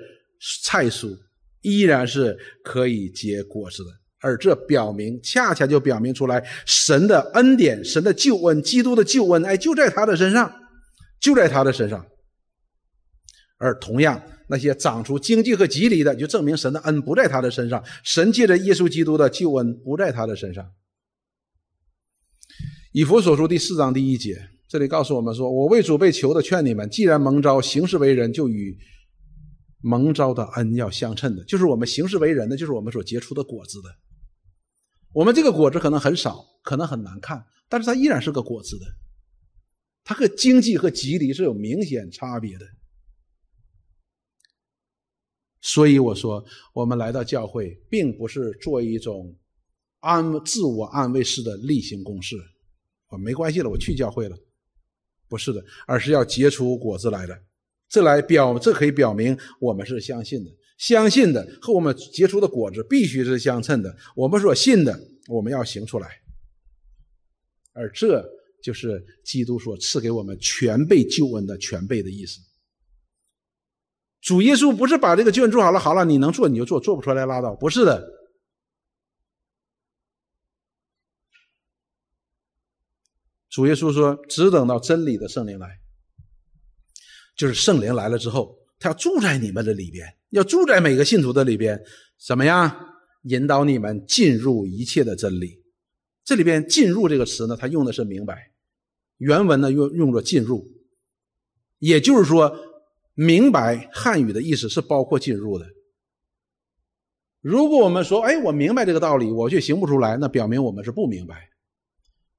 菜蔬，依然是可以结果子的。而这表明，恰恰就表明出来，神的恩典、神的救恩、基督的救恩，哎，就在他的身上，就在他的身上。而同样，那些长出荆棘和吉利的，就证明神的恩不在他的身上，神借着耶稣基督的救恩不在他的身上。以弗所书第四章第一节，这里告诉我们说：“我为主被求的劝你们，既然蒙召行事为人，就与蒙召的恩要相称的，就是我们行事为人的，就是我们所结出的果子的。我们这个果子可能很少，可能很难看，但是它依然是个果子的。它和经济和吉利是有明显差别的。所以我说，我们来到教会，并不是做一种安自我安慰式的例行公事。”啊，没关系了，我去教会了，不是的，而是要结出果子来的，这来表，这可以表明我们是相信的，相信的和我们结出的果子必须是相称的。我们所信的，我们要行出来，而这就是基督所赐给我们全备救恩的全备的意思。主耶稣不是把这个救恩做好了，好了，你能做你就做，做不出来拉倒，不是的。主耶稣说：“只等到真理的圣灵来，就是圣灵来了之后，他要住在你们的里边，要住在每个信徒的里边，怎么样引导你们进入一切的真理？这里边‘进入’这个词呢，它用的是明白，原文呢用用作‘进入’，也就是说，明白汉语的意思是包括进入的。如果我们说，哎，我明白这个道理，我却行不出来，那表明我们是不明白。”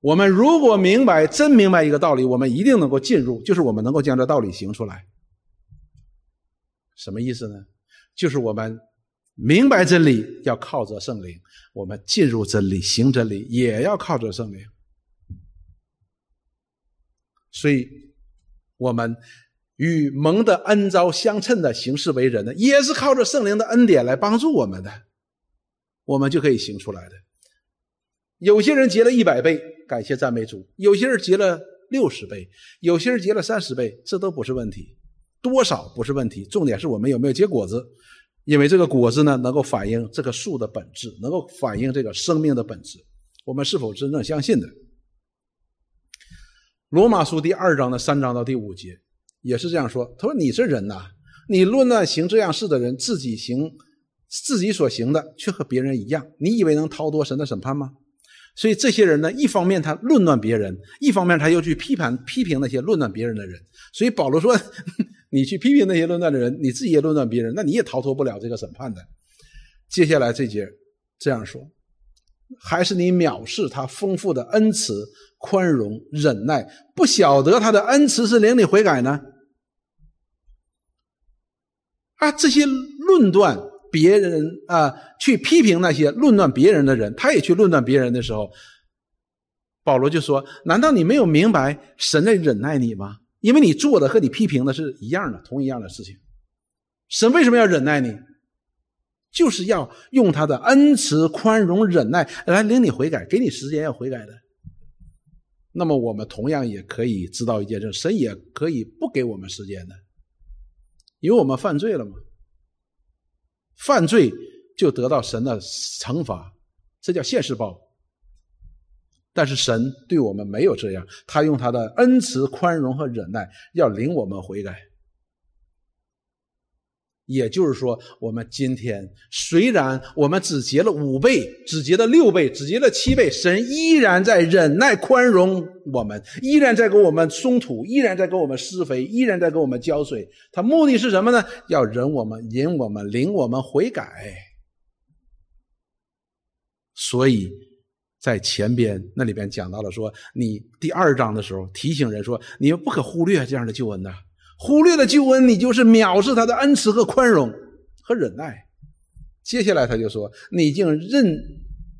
我们如果明白真明白一个道理，我们一定能够进入，就是我们能够将这道理行出来。什么意思呢？就是我们明白真理要靠着圣灵，我们进入真理、行真理也要靠着圣灵。所以，我们与蒙的恩招相称的行事为人呢，也是靠着圣灵的恩典来帮助我们的，我们就可以行出来的。有些人结了一百倍。感谢赞美主，有些人结了六十倍，有些人结了三十倍，这都不是问题，多少不是问题，重点是我们有没有结果子，因为这个果子呢，能够反映这个树的本质，能够反映这个生命的本质，我们是否真正相信的？罗马书第二章的三章到第五节也是这样说，他说：“你这人呐，你论断行这样事的人，自己行自己所行的，却和别人一样，你以为能逃脱神的审判吗？”所以这些人呢，一方面他论断别人，一方面他又去批判批评那些论断别人的人。所以保罗说：“ 你去批评那些论断的人，你自己也论断别人，那你也逃脱不了这个审判的。”接下来这节这样说：“还是你藐视他丰富的恩慈、宽容、忍耐，不晓得他的恩慈是领你悔改呢？啊，这些论断别人啊，去批评那些论断别人的人，他也去论断别人的时候，保罗就说：“难道你没有明白神在忍耐你吗？因为你做的和你批评的是一样的，同一样的事情。神为什么要忍耐你？就是要用他的恩慈、宽容、忍耐来领你悔改，给你时间要悔改的。那么我们同样也可以知道一件事：神也可以不给我们时间的。”因为我们犯罪了嘛，犯罪就得到神的惩罚，这叫现世报。但是神对我们没有这样，他用他的恩慈、宽容和忍耐，要领我们悔改。也就是说，我们今天虽然我们只结了五倍，只结了六倍，只结了七倍，神依然在忍耐宽容我们，依然在给我们松土，依然在给我们施肥，依然在给我们浇水。他目的是什么呢？要忍我们，引我们，领我们悔改。所以在前边那里边讲到了说，你第二章的时候提醒人说，你们不可忽略这样的救恩呐。忽略了救恩，你就是藐视他的恩慈和宽容和忍耐。接下来他就说：“你竟认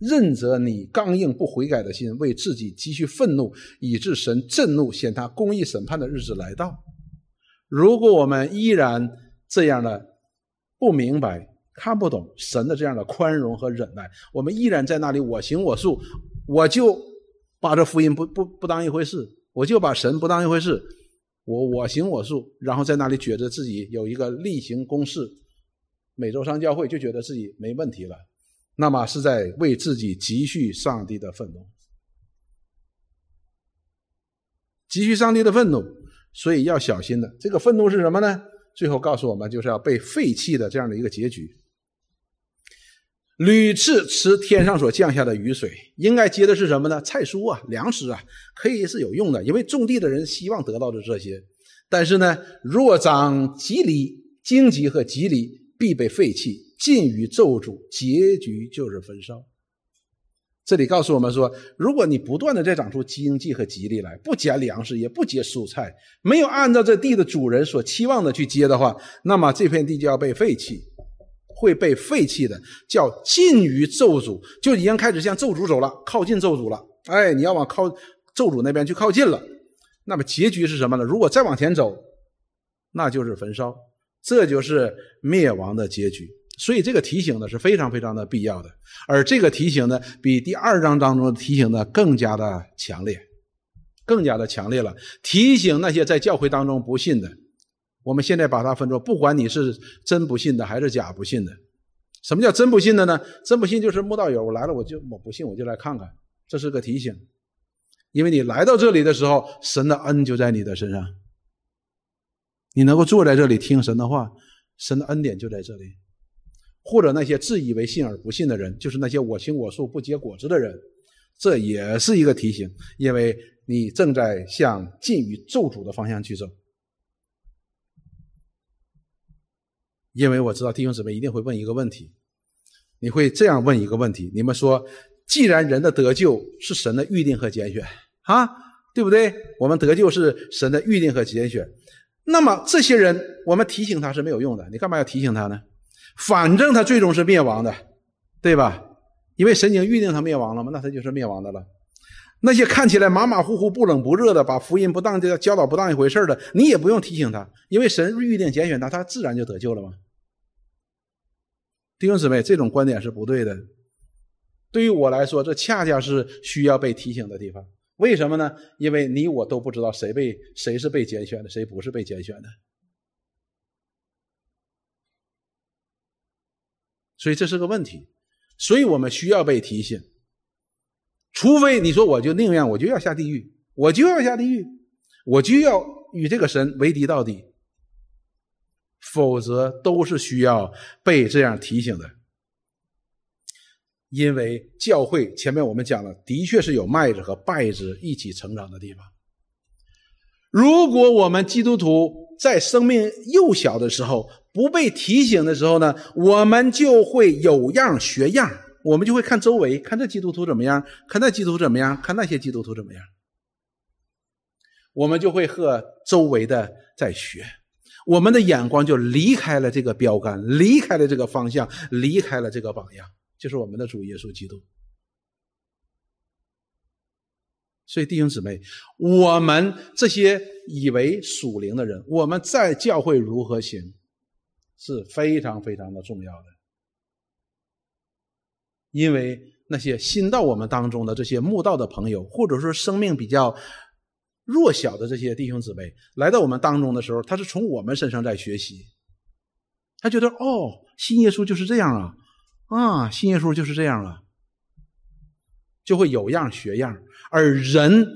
认责你刚硬不悔改的心，为自己积蓄愤怒，以致神震怒，显他公义审判的日子来到。如果我们依然这样的不明白、看不懂神的这样的宽容和忍耐，我们依然在那里我行我素，我就把这福音不不不当一回事，我就把神不当一回事。”我我行我素，然后在那里觉得自己有一个例行公事，每周上教会就觉得自己没问题了，那么是在为自己积蓄上帝的愤怒，积蓄上帝的愤怒，所以要小心的。这个愤怒是什么呢？最后告诉我们，就是要被废弃的这样的一个结局。屡次吃天上所降下的雨水，应该接的是什么呢？菜蔬啊，粮食啊，可以是有用的，因为种地的人希望得到的这些。但是呢，若长吉藜、荆棘和吉藜，必被废弃，尽于咒诅，结局就是焚烧。这里告诉我们说，如果你不断的再长出荆棘和吉藜来，不结粮食，也不结蔬菜，没有按照这地的主人所期望的去结的话，那么这片地就要被废弃。会被废弃的，叫近于咒诅，就已经开始向咒诅走了，靠近咒诅了。哎，你要往靠咒诅那边去靠近了，那么结局是什么呢？如果再往前走，那就是焚烧，这就是灭亡的结局。所以这个提醒呢是非常非常的必要的，而这个提醒呢比第二章当中的提醒呢更加的强烈，更加的强烈了。提醒那些在教会当中不信的。我们现在把它分作，不管你是真不信的还是假不信的。什么叫真不信的呢？真不信就是慕道友，我来了我就我不信我就来看看，这是个提醒。因为你来到这里的时候，神的恩就在你的身上，你能够坐在这里听神的话，神的恩典就在这里。或者那些自以为信而不信的人，就是那些我行我素不结果子的人，这也是一个提醒，因为你正在向近于咒诅的方向去走。因为我知道弟兄姊妹一定会问一个问题，你会这样问一个问题：你们说，既然人的得救是神的预定和拣选啊，对不对？我们得救是神的预定和拣选，那么这些人我们提醒他是没有用的，你干嘛要提醒他呢？反正他最终是灭亡的，对吧？因为神已经预定他灭亡了嘛，那他就是灭亡的了。那些看起来马马虎虎、不冷不热的，把福音不当教导不当一回事的，你也不用提醒他，因为神预定拣选他，他自然就得救了嘛。弟兄姊妹，这种观点是不对的。对于我来说，这恰恰是需要被提醒的地方。为什么呢？因为你我都不知道谁被谁是被拣选的，谁不是被拣选的。所以这是个问题。所以我们需要被提醒。除非你说，我就宁愿我就要下地狱，我就要下地狱，我就要与这个神为敌到底。否则都是需要被这样提醒的，因为教会前面我们讲了，的确是有麦子和稗子一起成长的地方。如果我们基督徒在生命幼小的时候不被提醒的时候呢，我们就会有样学样，我们就会看周围，看这基督徒怎么样，看那基督徒怎么样，看那些基督徒怎么样，我们就会和周围的在学，我们的眼光就离开了这个标杆，离开了这个方向，离开了这个榜样，就是我们的主耶稣基督。所以弟兄姊妹，我们这些以为属灵的人，我们在教会如何行，是非常非常的重要的。因为那些新到我们当中的这些慕道的朋友，或者说生命比较弱小的这些弟兄姊妹，来到我们当中的时候，他是从我们身上在学习。他觉得哦，新耶稣就是这样啊，啊，新耶稣就是这样啊。就会有样学样，而人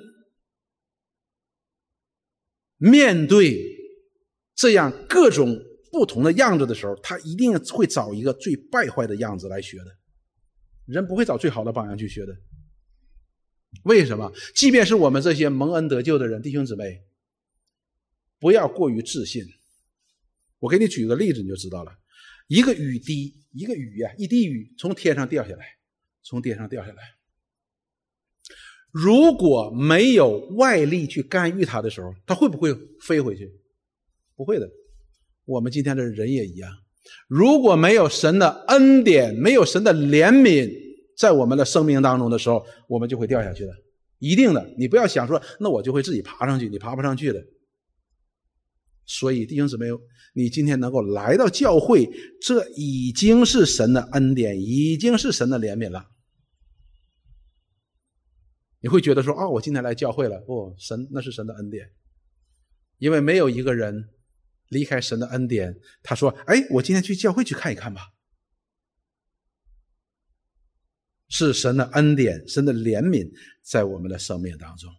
面对这样各种不同的样子的时候，他一定会找一个最败坏的样子来学的。人不会找最好的榜样去学的。为什么？即便是我们这些蒙恩得救的人，弟兄姊妹，不要过于自信。我给你举个例子，你就知道了。一个雨滴，一个雨呀，一滴雨从天上掉下来，从天上掉下来。如果没有外力去干预它的时候，它会不会飞回去？不会的。我们今天的人也一样。如果没有神的恩典，没有神的怜悯，在我们的生命当中的时候，我们就会掉下去的，一定的。你不要想说，那我就会自己爬上去，你爬不上去的。所以弟兄姊妹，你今天能够来到教会，这已经是神的恩典，已经是神的怜悯了。你会觉得说：“哦，我今天来教会了。”不，神那是神的恩典，因为没有一个人离开神的恩典。他说：“哎，我今天去教会去看一看吧。”是神的恩典，神的怜悯在我们的生命当中。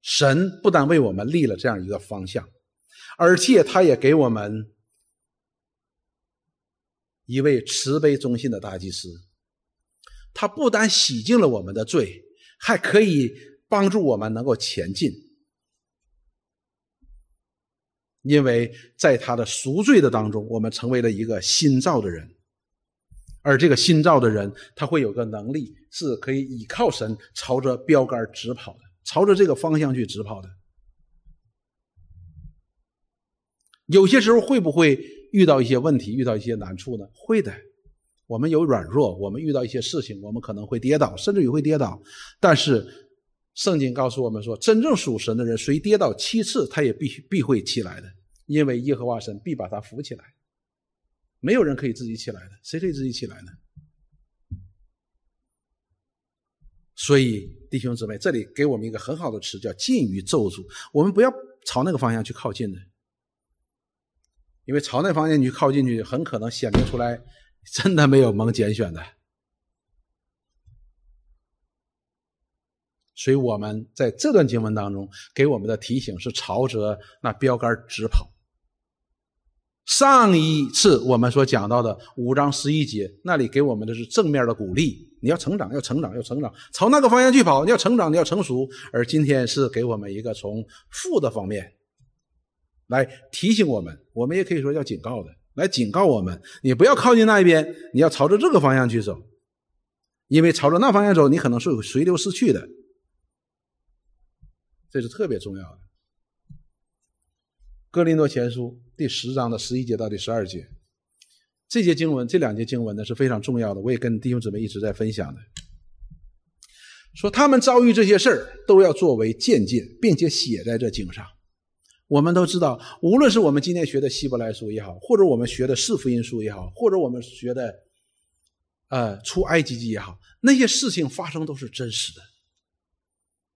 神不但为我们立了这样一个方向，而且他也给我们一位慈悲忠信的大祭司。他不但洗净了我们的罪，还可以帮助我们能够前进，因为在他的赎罪的当中，我们成为了一个新造的人，而这个新造的人，他会有个能力，是可以倚靠神，朝着标杆直跑的，朝着这个方向去直跑的。有些时候会不会遇到一些问题，遇到一些难处呢？会的。我们有软弱，我们遇到一些事情，我们可能会跌倒，甚至于会跌倒。但是圣经告诉我们说，真正属神的人，谁跌倒七次，他也必须必会起来的，因为耶和华神必把他扶起来。没有人可以自己起来的，谁可以自己起来呢？所以弟兄姊妹，这里给我们一个很好的词，叫近于咒诅。我们不要朝那个方向去靠近的，因为朝那方向去靠近去，很可能显明出来。真的没有蒙拣选的，所以我们在这段经文当中给我们的提醒是朝着那标杆直跑。上一次我们所讲到的五章十一节，那里给我们的是正面的鼓励，你要成长，要成长，要成长，朝那个方向去跑，你要成长，你要成熟。而今天是给我们一个从负的方面来提醒我们，我们也可以说叫警告的。来警告我们：你不要靠近那一边，你要朝着这个方向去走，因为朝着那方向走，你可能是随流失去的。这是特别重要的。哥林多前书第十章的十一节到第十二节，这节经文，这两节经文呢是非常重要的。我也跟弟兄姊妹一直在分享的，说他们遭遇这些事儿，都要作为见解，并且写在这经上。我们都知道，无论是我们今天学的希伯来书也好，或者我们学的四福音书也好，或者我们学的呃出埃及记也好，那些事情发生都是真实的，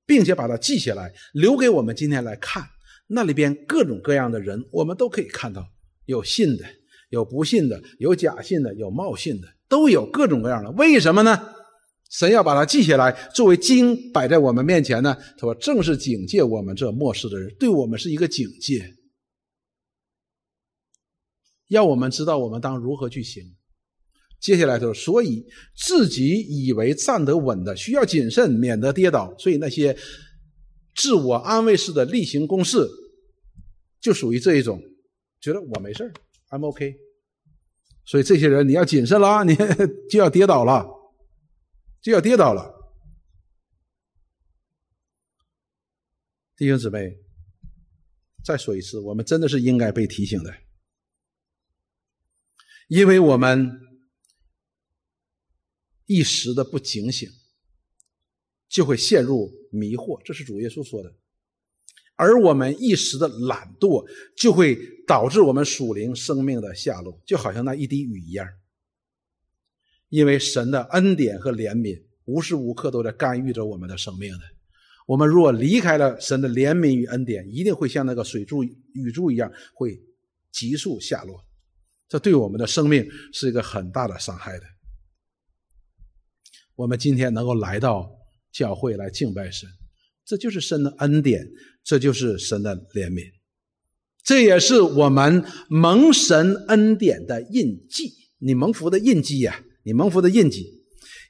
并且把它记下来，留给我们今天来看。那里边各种各样的人，我们都可以看到，有信的，有不信的，有假信的，有冒信的，都有各种各样的。为什么呢？神要把它记下来，作为经摆在我们面前呢。他说：“正是警戒我们这末世的人，对我们是一个警戒，要我们知道我们当如何去行。”接下来他说：“所以自己以为站得稳的，需要谨慎，免得跌倒。所以那些自我安慰式的例行公事，就属于这一种，觉得我没事 i m OK。所以这些人你要谨慎了，你 就要跌倒了，就要跌倒了。弟兄姊妹，再说一次，我们真的是应该被提醒的，因为我们一时的不警醒，就会陷入迷惑。这是主耶稣说的。而我们一时的懒惰，就会导致我们属灵生命的下落，就好像那一滴雨一样。因为神的恩典和怜悯，无时无刻都在干预着我们的生命的。我们若离开了神的怜悯与恩典，一定会像那个水柱、雨柱一样，会急速下落。这对我们的生命是一个很大的伤害的。我们今天能够来到教会来敬拜神，这就是神的恩典。这就是神的怜悯，这也是我们蒙神恩典的印记。你蒙福的印记呀，你蒙福的印记。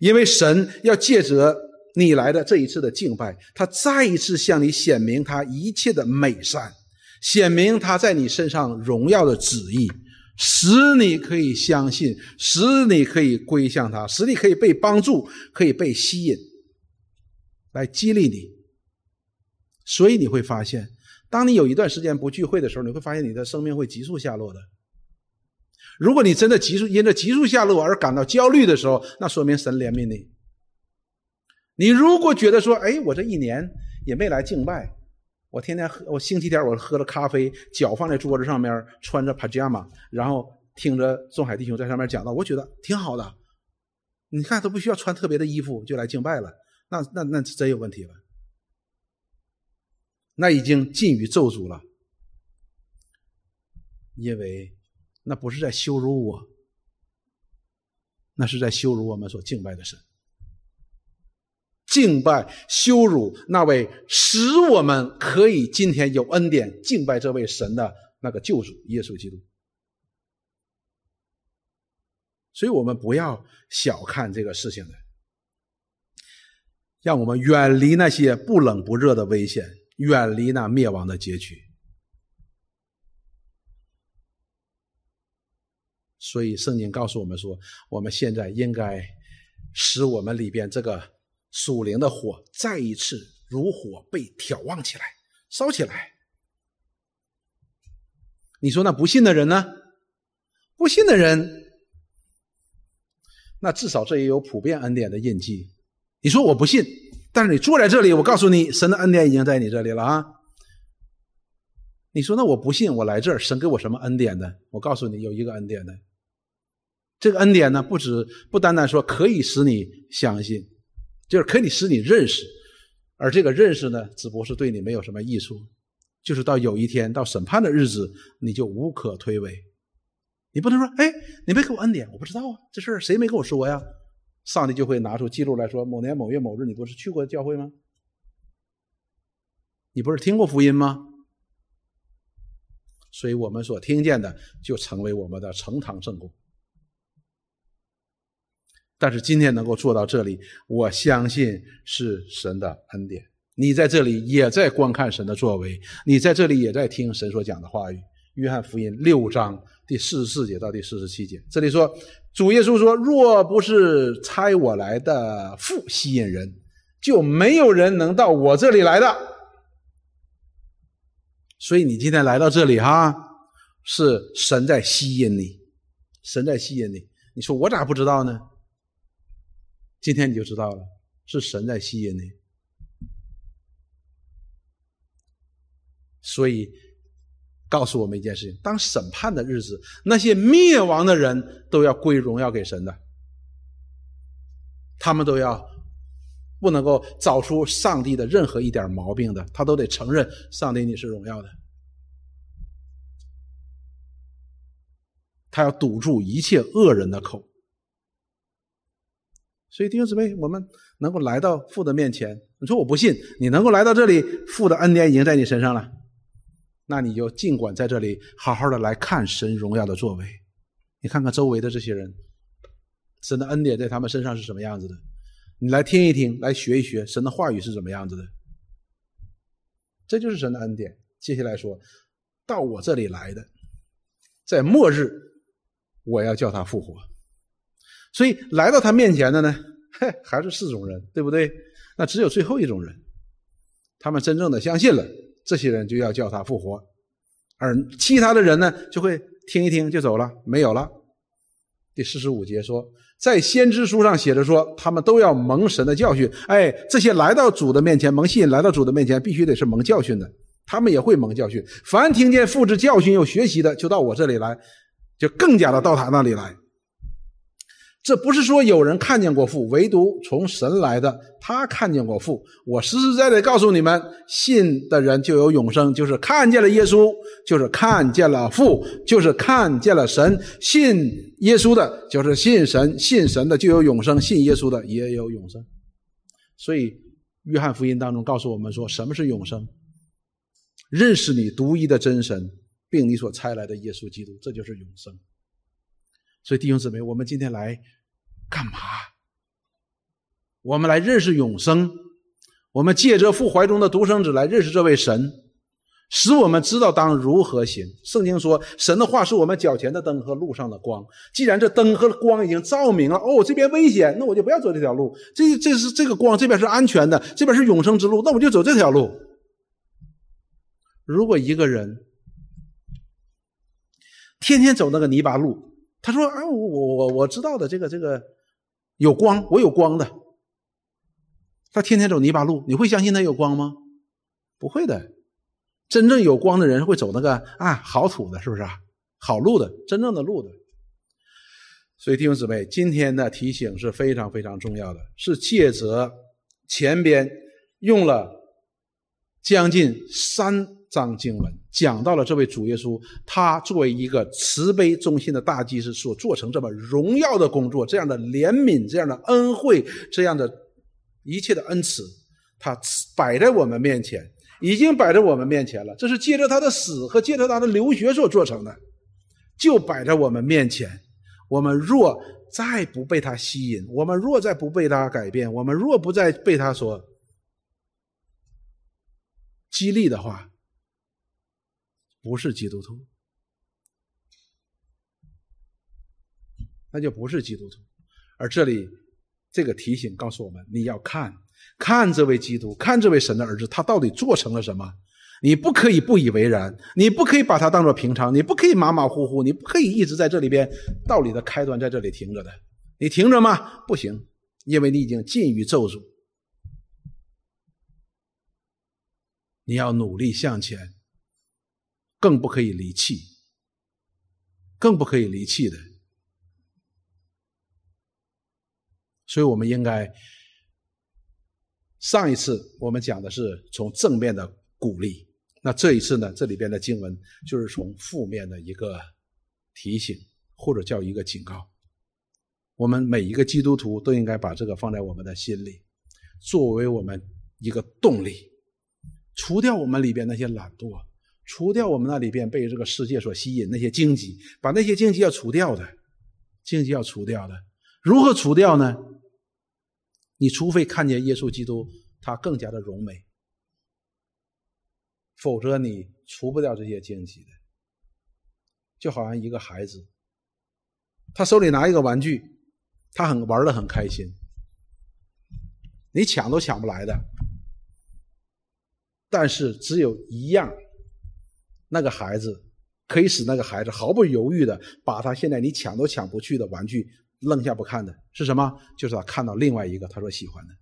因为神要借着你来的这一次的敬拜，他再一次向你显明他一切的美善，显明他在你身上荣耀的旨意，使你可以相信，使你可以归向他，使你可以被帮助，可以被吸引，来激励你。所以你会发现，当你有一段时间不聚会的时候，你会发现你的生命会急速下落的。如果你真的急速因着急速下落而感到焦虑的时候，那说明神怜悯你。你如果觉得说，哎，我这一年也没来敬拜，我天天喝，我星期天我喝了咖啡，脚放在桌子上面，穿着 pajama，然后听着仲海弟兄在上面讲到，我觉得挺好的。你看都不需要穿特别的衣服就来敬拜了，那那那真有问题了。那已经近于咒诅了，因为那不是在羞辱我，那是在羞辱我们所敬拜的神。敬拜、羞辱那位使我们可以今天有恩典敬拜这位神的那个救主耶稣基督。所以我们不要小看这个事情的，让我们远离那些不冷不热的危险。远离那灭亡的结局，所以圣经告诉我们说，我们现在应该使我们里边这个属灵的火再一次如火被挑旺起来，烧起来。你说那不信的人呢？不信的人，那至少这也有普遍恩典的印记。你说我不信。但是你坐在这里，我告诉你，神的恩典已经在你这里了啊！你说那我不信，我来这儿，神给我什么恩典呢？我告诉你，有一个恩典呢。这个恩典呢，不止不单单说可以使你相信，就是可以使你认识，而这个认识呢，只不过是对你没有什么益处，就是到有一天到审判的日子，你就无可推诿。你不能说，哎，你没给我恩典，我不知道啊，这事儿谁没跟我说呀？上帝就会拿出记录来说：某年某月某日，你不是去过教会吗？你不是听过福音吗？所以我们所听见的就成为我们的呈堂证供。但是今天能够做到这里，我相信是神的恩典。你在这里也在观看神的作为，你在这里也在听神所讲的话语。约翰福音六章第四十四节到第四十七节，这里说。主耶稣说：“若不是差我来的父吸引人，就没有人能到我这里来的。所以你今天来到这里，哈，是神在吸引你，神在吸引你。你说我咋不知道呢？今天你就知道了，是神在吸引你。所以。”告诉我们一件事情：当审判的日子，那些灭亡的人都要归荣耀给神的，他们都要不能够找出上帝的任何一点毛病的，他都得承认上帝你是荣耀的，他要堵住一切恶人的口。所以弟兄姊妹，我们能够来到父的面前，你说我不信，你能够来到这里，父的恩典已经在你身上了。那你就尽管在这里好好的来看神荣耀的作为，你看看周围的这些人，神的恩典在他们身上是什么样子的？你来听一听，来学一学神的话语是怎么样子的。这就是神的恩典。接下来说到我这里来的，在末日我要叫他复活。所以来到他面前的呢，嘿，还是四种人，对不对？那只有最后一种人，他们真正的相信了，这些人就要叫他复活，而其他的人呢，就会听一听就走了，没有了。第四十五节说，在先知书上写着说，他们都要蒙神的教训。哎，这些来到主的面前蒙信，来到主的面前，必须得是蒙教训的。他们也会蒙教训。凡听见复制教训又学习的，就到我这里来，就更加的到他那里来。这不是说有人看见过父，唯独从神来的，他看见过父。我实实在在告诉你们，信的人就有永生，就是看见了耶稣，就是看见了父，就是看见了神。信耶稣的，就是信神；信神的就有永生，信耶稣的也有永生。所以，约翰福音当中告诉我们说，什么是永生？认识你独一的真神，并你所差来的耶稣基督，这就是永生。所以弟兄姊妹，我们今天来干嘛？我们来认识永生。我们借着父怀中的独生子来认识这位神，使我们知道当如何行。圣经说，神的话是我们脚前的灯和路上的光。既然这灯和光已经照明了，哦，这边危险，那我就不要走这条路。这这是这个光，这边是安全的，这边是永生之路，那我就走这条路。如果一个人天天走那个泥巴路，他说：“啊，我我我我知道的，这个这个有光，我有光的。他天天走泥巴路，你会相信他有光吗？不会的。真正有光的人会走那个啊好土的，是不是啊？好路的，真正的路的。所以弟兄姊妹，今天的提醒是非常非常重要的，是借着前边用了将近三。”张经文讲到了这位主耶稣，他作为一个慈悲忠心的大祭司，所做成这么荣耀的工作，这样的怜悯，这样的恩惠，这样的一切的恩慈，他摆在我们面前，已经摆在我们面前了。这是借着他的死和借着他的流血所做成的，就摆在我们面前。我们若再不被他吸引，我们若再不被他改变，我们若不再被他所激励的话，不是基督徒，那就不是基督徒。而这里这个提醒告诉我们：你要看看这位基督，看这位神的儿子，他到底做成了什么？你不可以不以为然，你不可以把他当做平常，你不可以马马虎虎，你不可以一直在这里边道理的开端在这里停着的。你停着吗？不行，因为你已经近于咒诅。你要努力向前。更不可以离弃，更不可以离弃的。所以，我们应该上一次我们讲的是从正面的鼓励，那这一次呢，这里边的经文就是从负面的一个提醒，或者叫一个警告。我们每一个基督徒都应该把这个放在我们的心里，作为我们一个动力，除掉我们里边那些懒惰。除掉我们那里边被这个世界所吸引那些荆棘，把那些荆棘要除掉的，荆棘要除掉的，如何除掉呢？你除非看见耶稣基督，他更加的荣美，否则你除不掉这些荆棘的。就好像一个孩子，他手里拿一个玩具，他很玩的很开心，你抢都抢不来的，但是只有一样。那个孩子可以使那个孩子毫不犹豫的把他现在你抢都抢不去的玩具扔下不看的是什么？就是他看到另外一个他所喜欢的。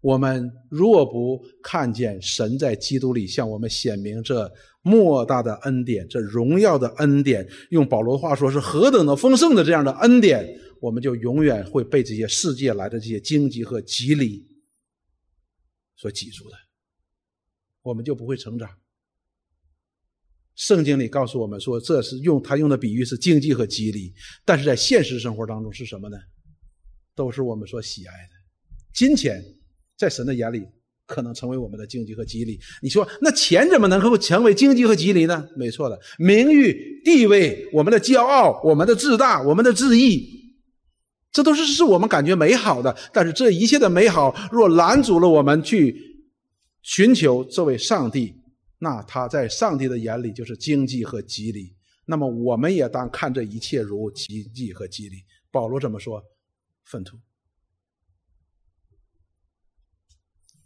我们若不看见神在基督里向我们显明这莫大的恩典，这荣耀的恩典，用保罗的话说是何等的丰盛的这样的恩典，我们就永远会被这些世界来的这些荆棘和蒺藜所挤住的，我们就不会成长。圣经里告诉我们说，这是用他用的比喻是经济和激励，但是在现实生活当中是什么呢？都是我们所喜爱的金钱，在神的眼里可能成为我们的经济和激励。你说那钱怎么能够成为经济和激励呢？没错的，名誉、地位、我们的骄傲、我们的自大、我们的自义，这都是是我们感觉美好的。但是这一切的美好，若拦阻了我们去寻求这位上帝。那他在上帝的眼里就是经济和吉利，那么我们也当看这一切如奇迹和激励。保罗怎么说？粪土。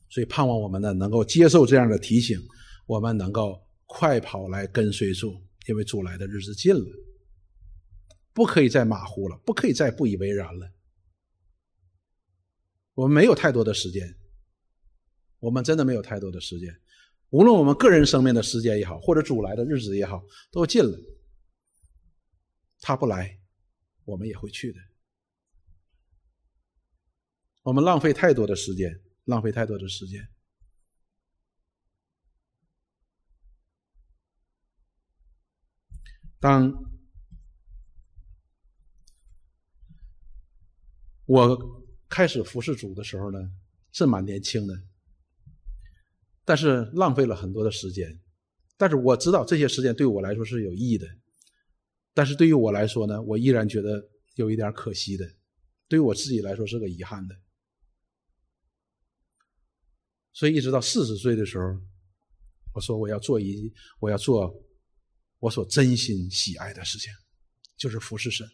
所以盼望我们呢，能够接受这样的提醒，我们能够快跑来跟随主，因为主来的日子近了，不可以再马虎了，不可以再不以为然了。我们没有太多的时间，我们真的没有太多的时间。无论我们个人生命的时间也好，或者主来的日子也好，都近了。他不来，我们也会去的。我们浪费太多的时间。浪费太多的时间。当我开始服侍主的时候呢，是蛮年轻的，但是浪费了很多的时间。但是我知道这些时间对我来说是有意义的，但是对于我来说呢，我依然觉得有一点可惜的，对于我自己来说是个遗憾的。所以一直到四十岁的时候，我说我要做一，我要做我所真心喜爱的事情，就是服侍神。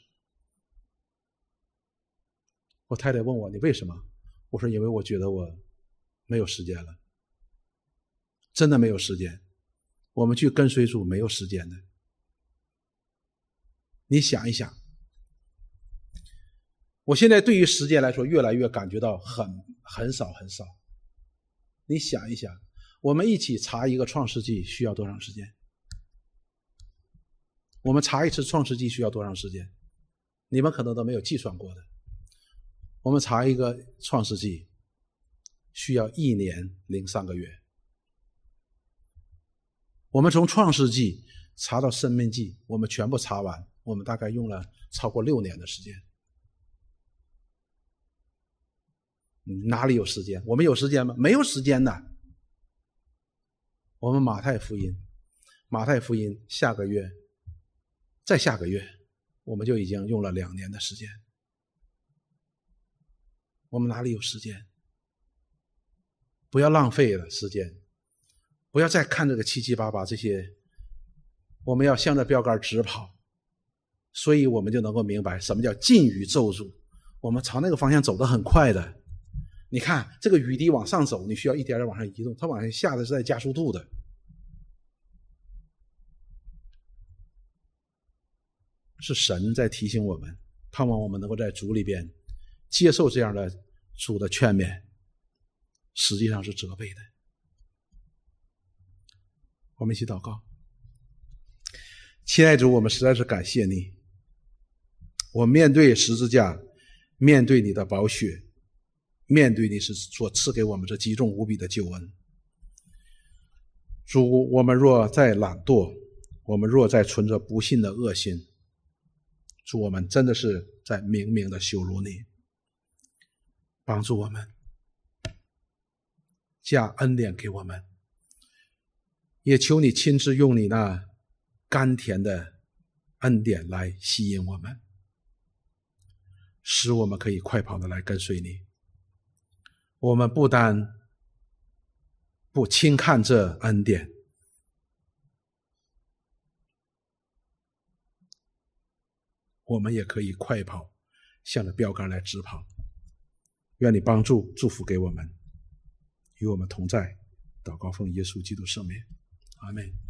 我太太问我你为什么？我说因为我觉得我没有时间了，真的没有时间。我们去跟随主没有时间的。你想一想，我现在对于时间来说，越来越感觉到很很少很少。你想一想，我们一起查一个《创世纪》需要多长时间？我们查一次《创世纪》需要多长时间？你们可能都没有计算过的。我们查一个《创世纪》需要一年零三个月。我们从《创世纪》查到《生命记》，我们全部查完，我们大概用了超过六年的时间。哪里有时间？我们有时间吗？没有时间的。我们马太福音，马太福音下个月，再下个月，我们就已经用了两年的时间。我们哪里有时间？不要浪费了时间，不要再看这个七七八八这些，我们要向着标杆直跑，所以我们就能够明白什么叫近于咒诅。我们朝那个方向走得很快的。你看这个雨滴往上走，你需要一点点往上移动，它往下下的是在加速度的。是神在提醒我们，盼望我们能够在主里边接受这样的主的劝勉，实际上是责备的。我们一起祷告，亲爱的主，我们实在是感谢你。我面对十字架，面对你的宝血。面对你是所赐给我们这极重无比的救恩，主，我们若再懒惰，我们若再存着不信的恶心，主，我们真的是在明明的羞辱你。帮助我们，加恩典给我们，也求你亲自用你那甘甜的恩典来吸引我们，使我们可以快跑的来跟随你。我们不单不轻看这恩典，我们也可以快跑，向着标杆来直跑。愿你帮助、祝福给我们，与我们同在。祷告奉耶稣基督圣名，阿门。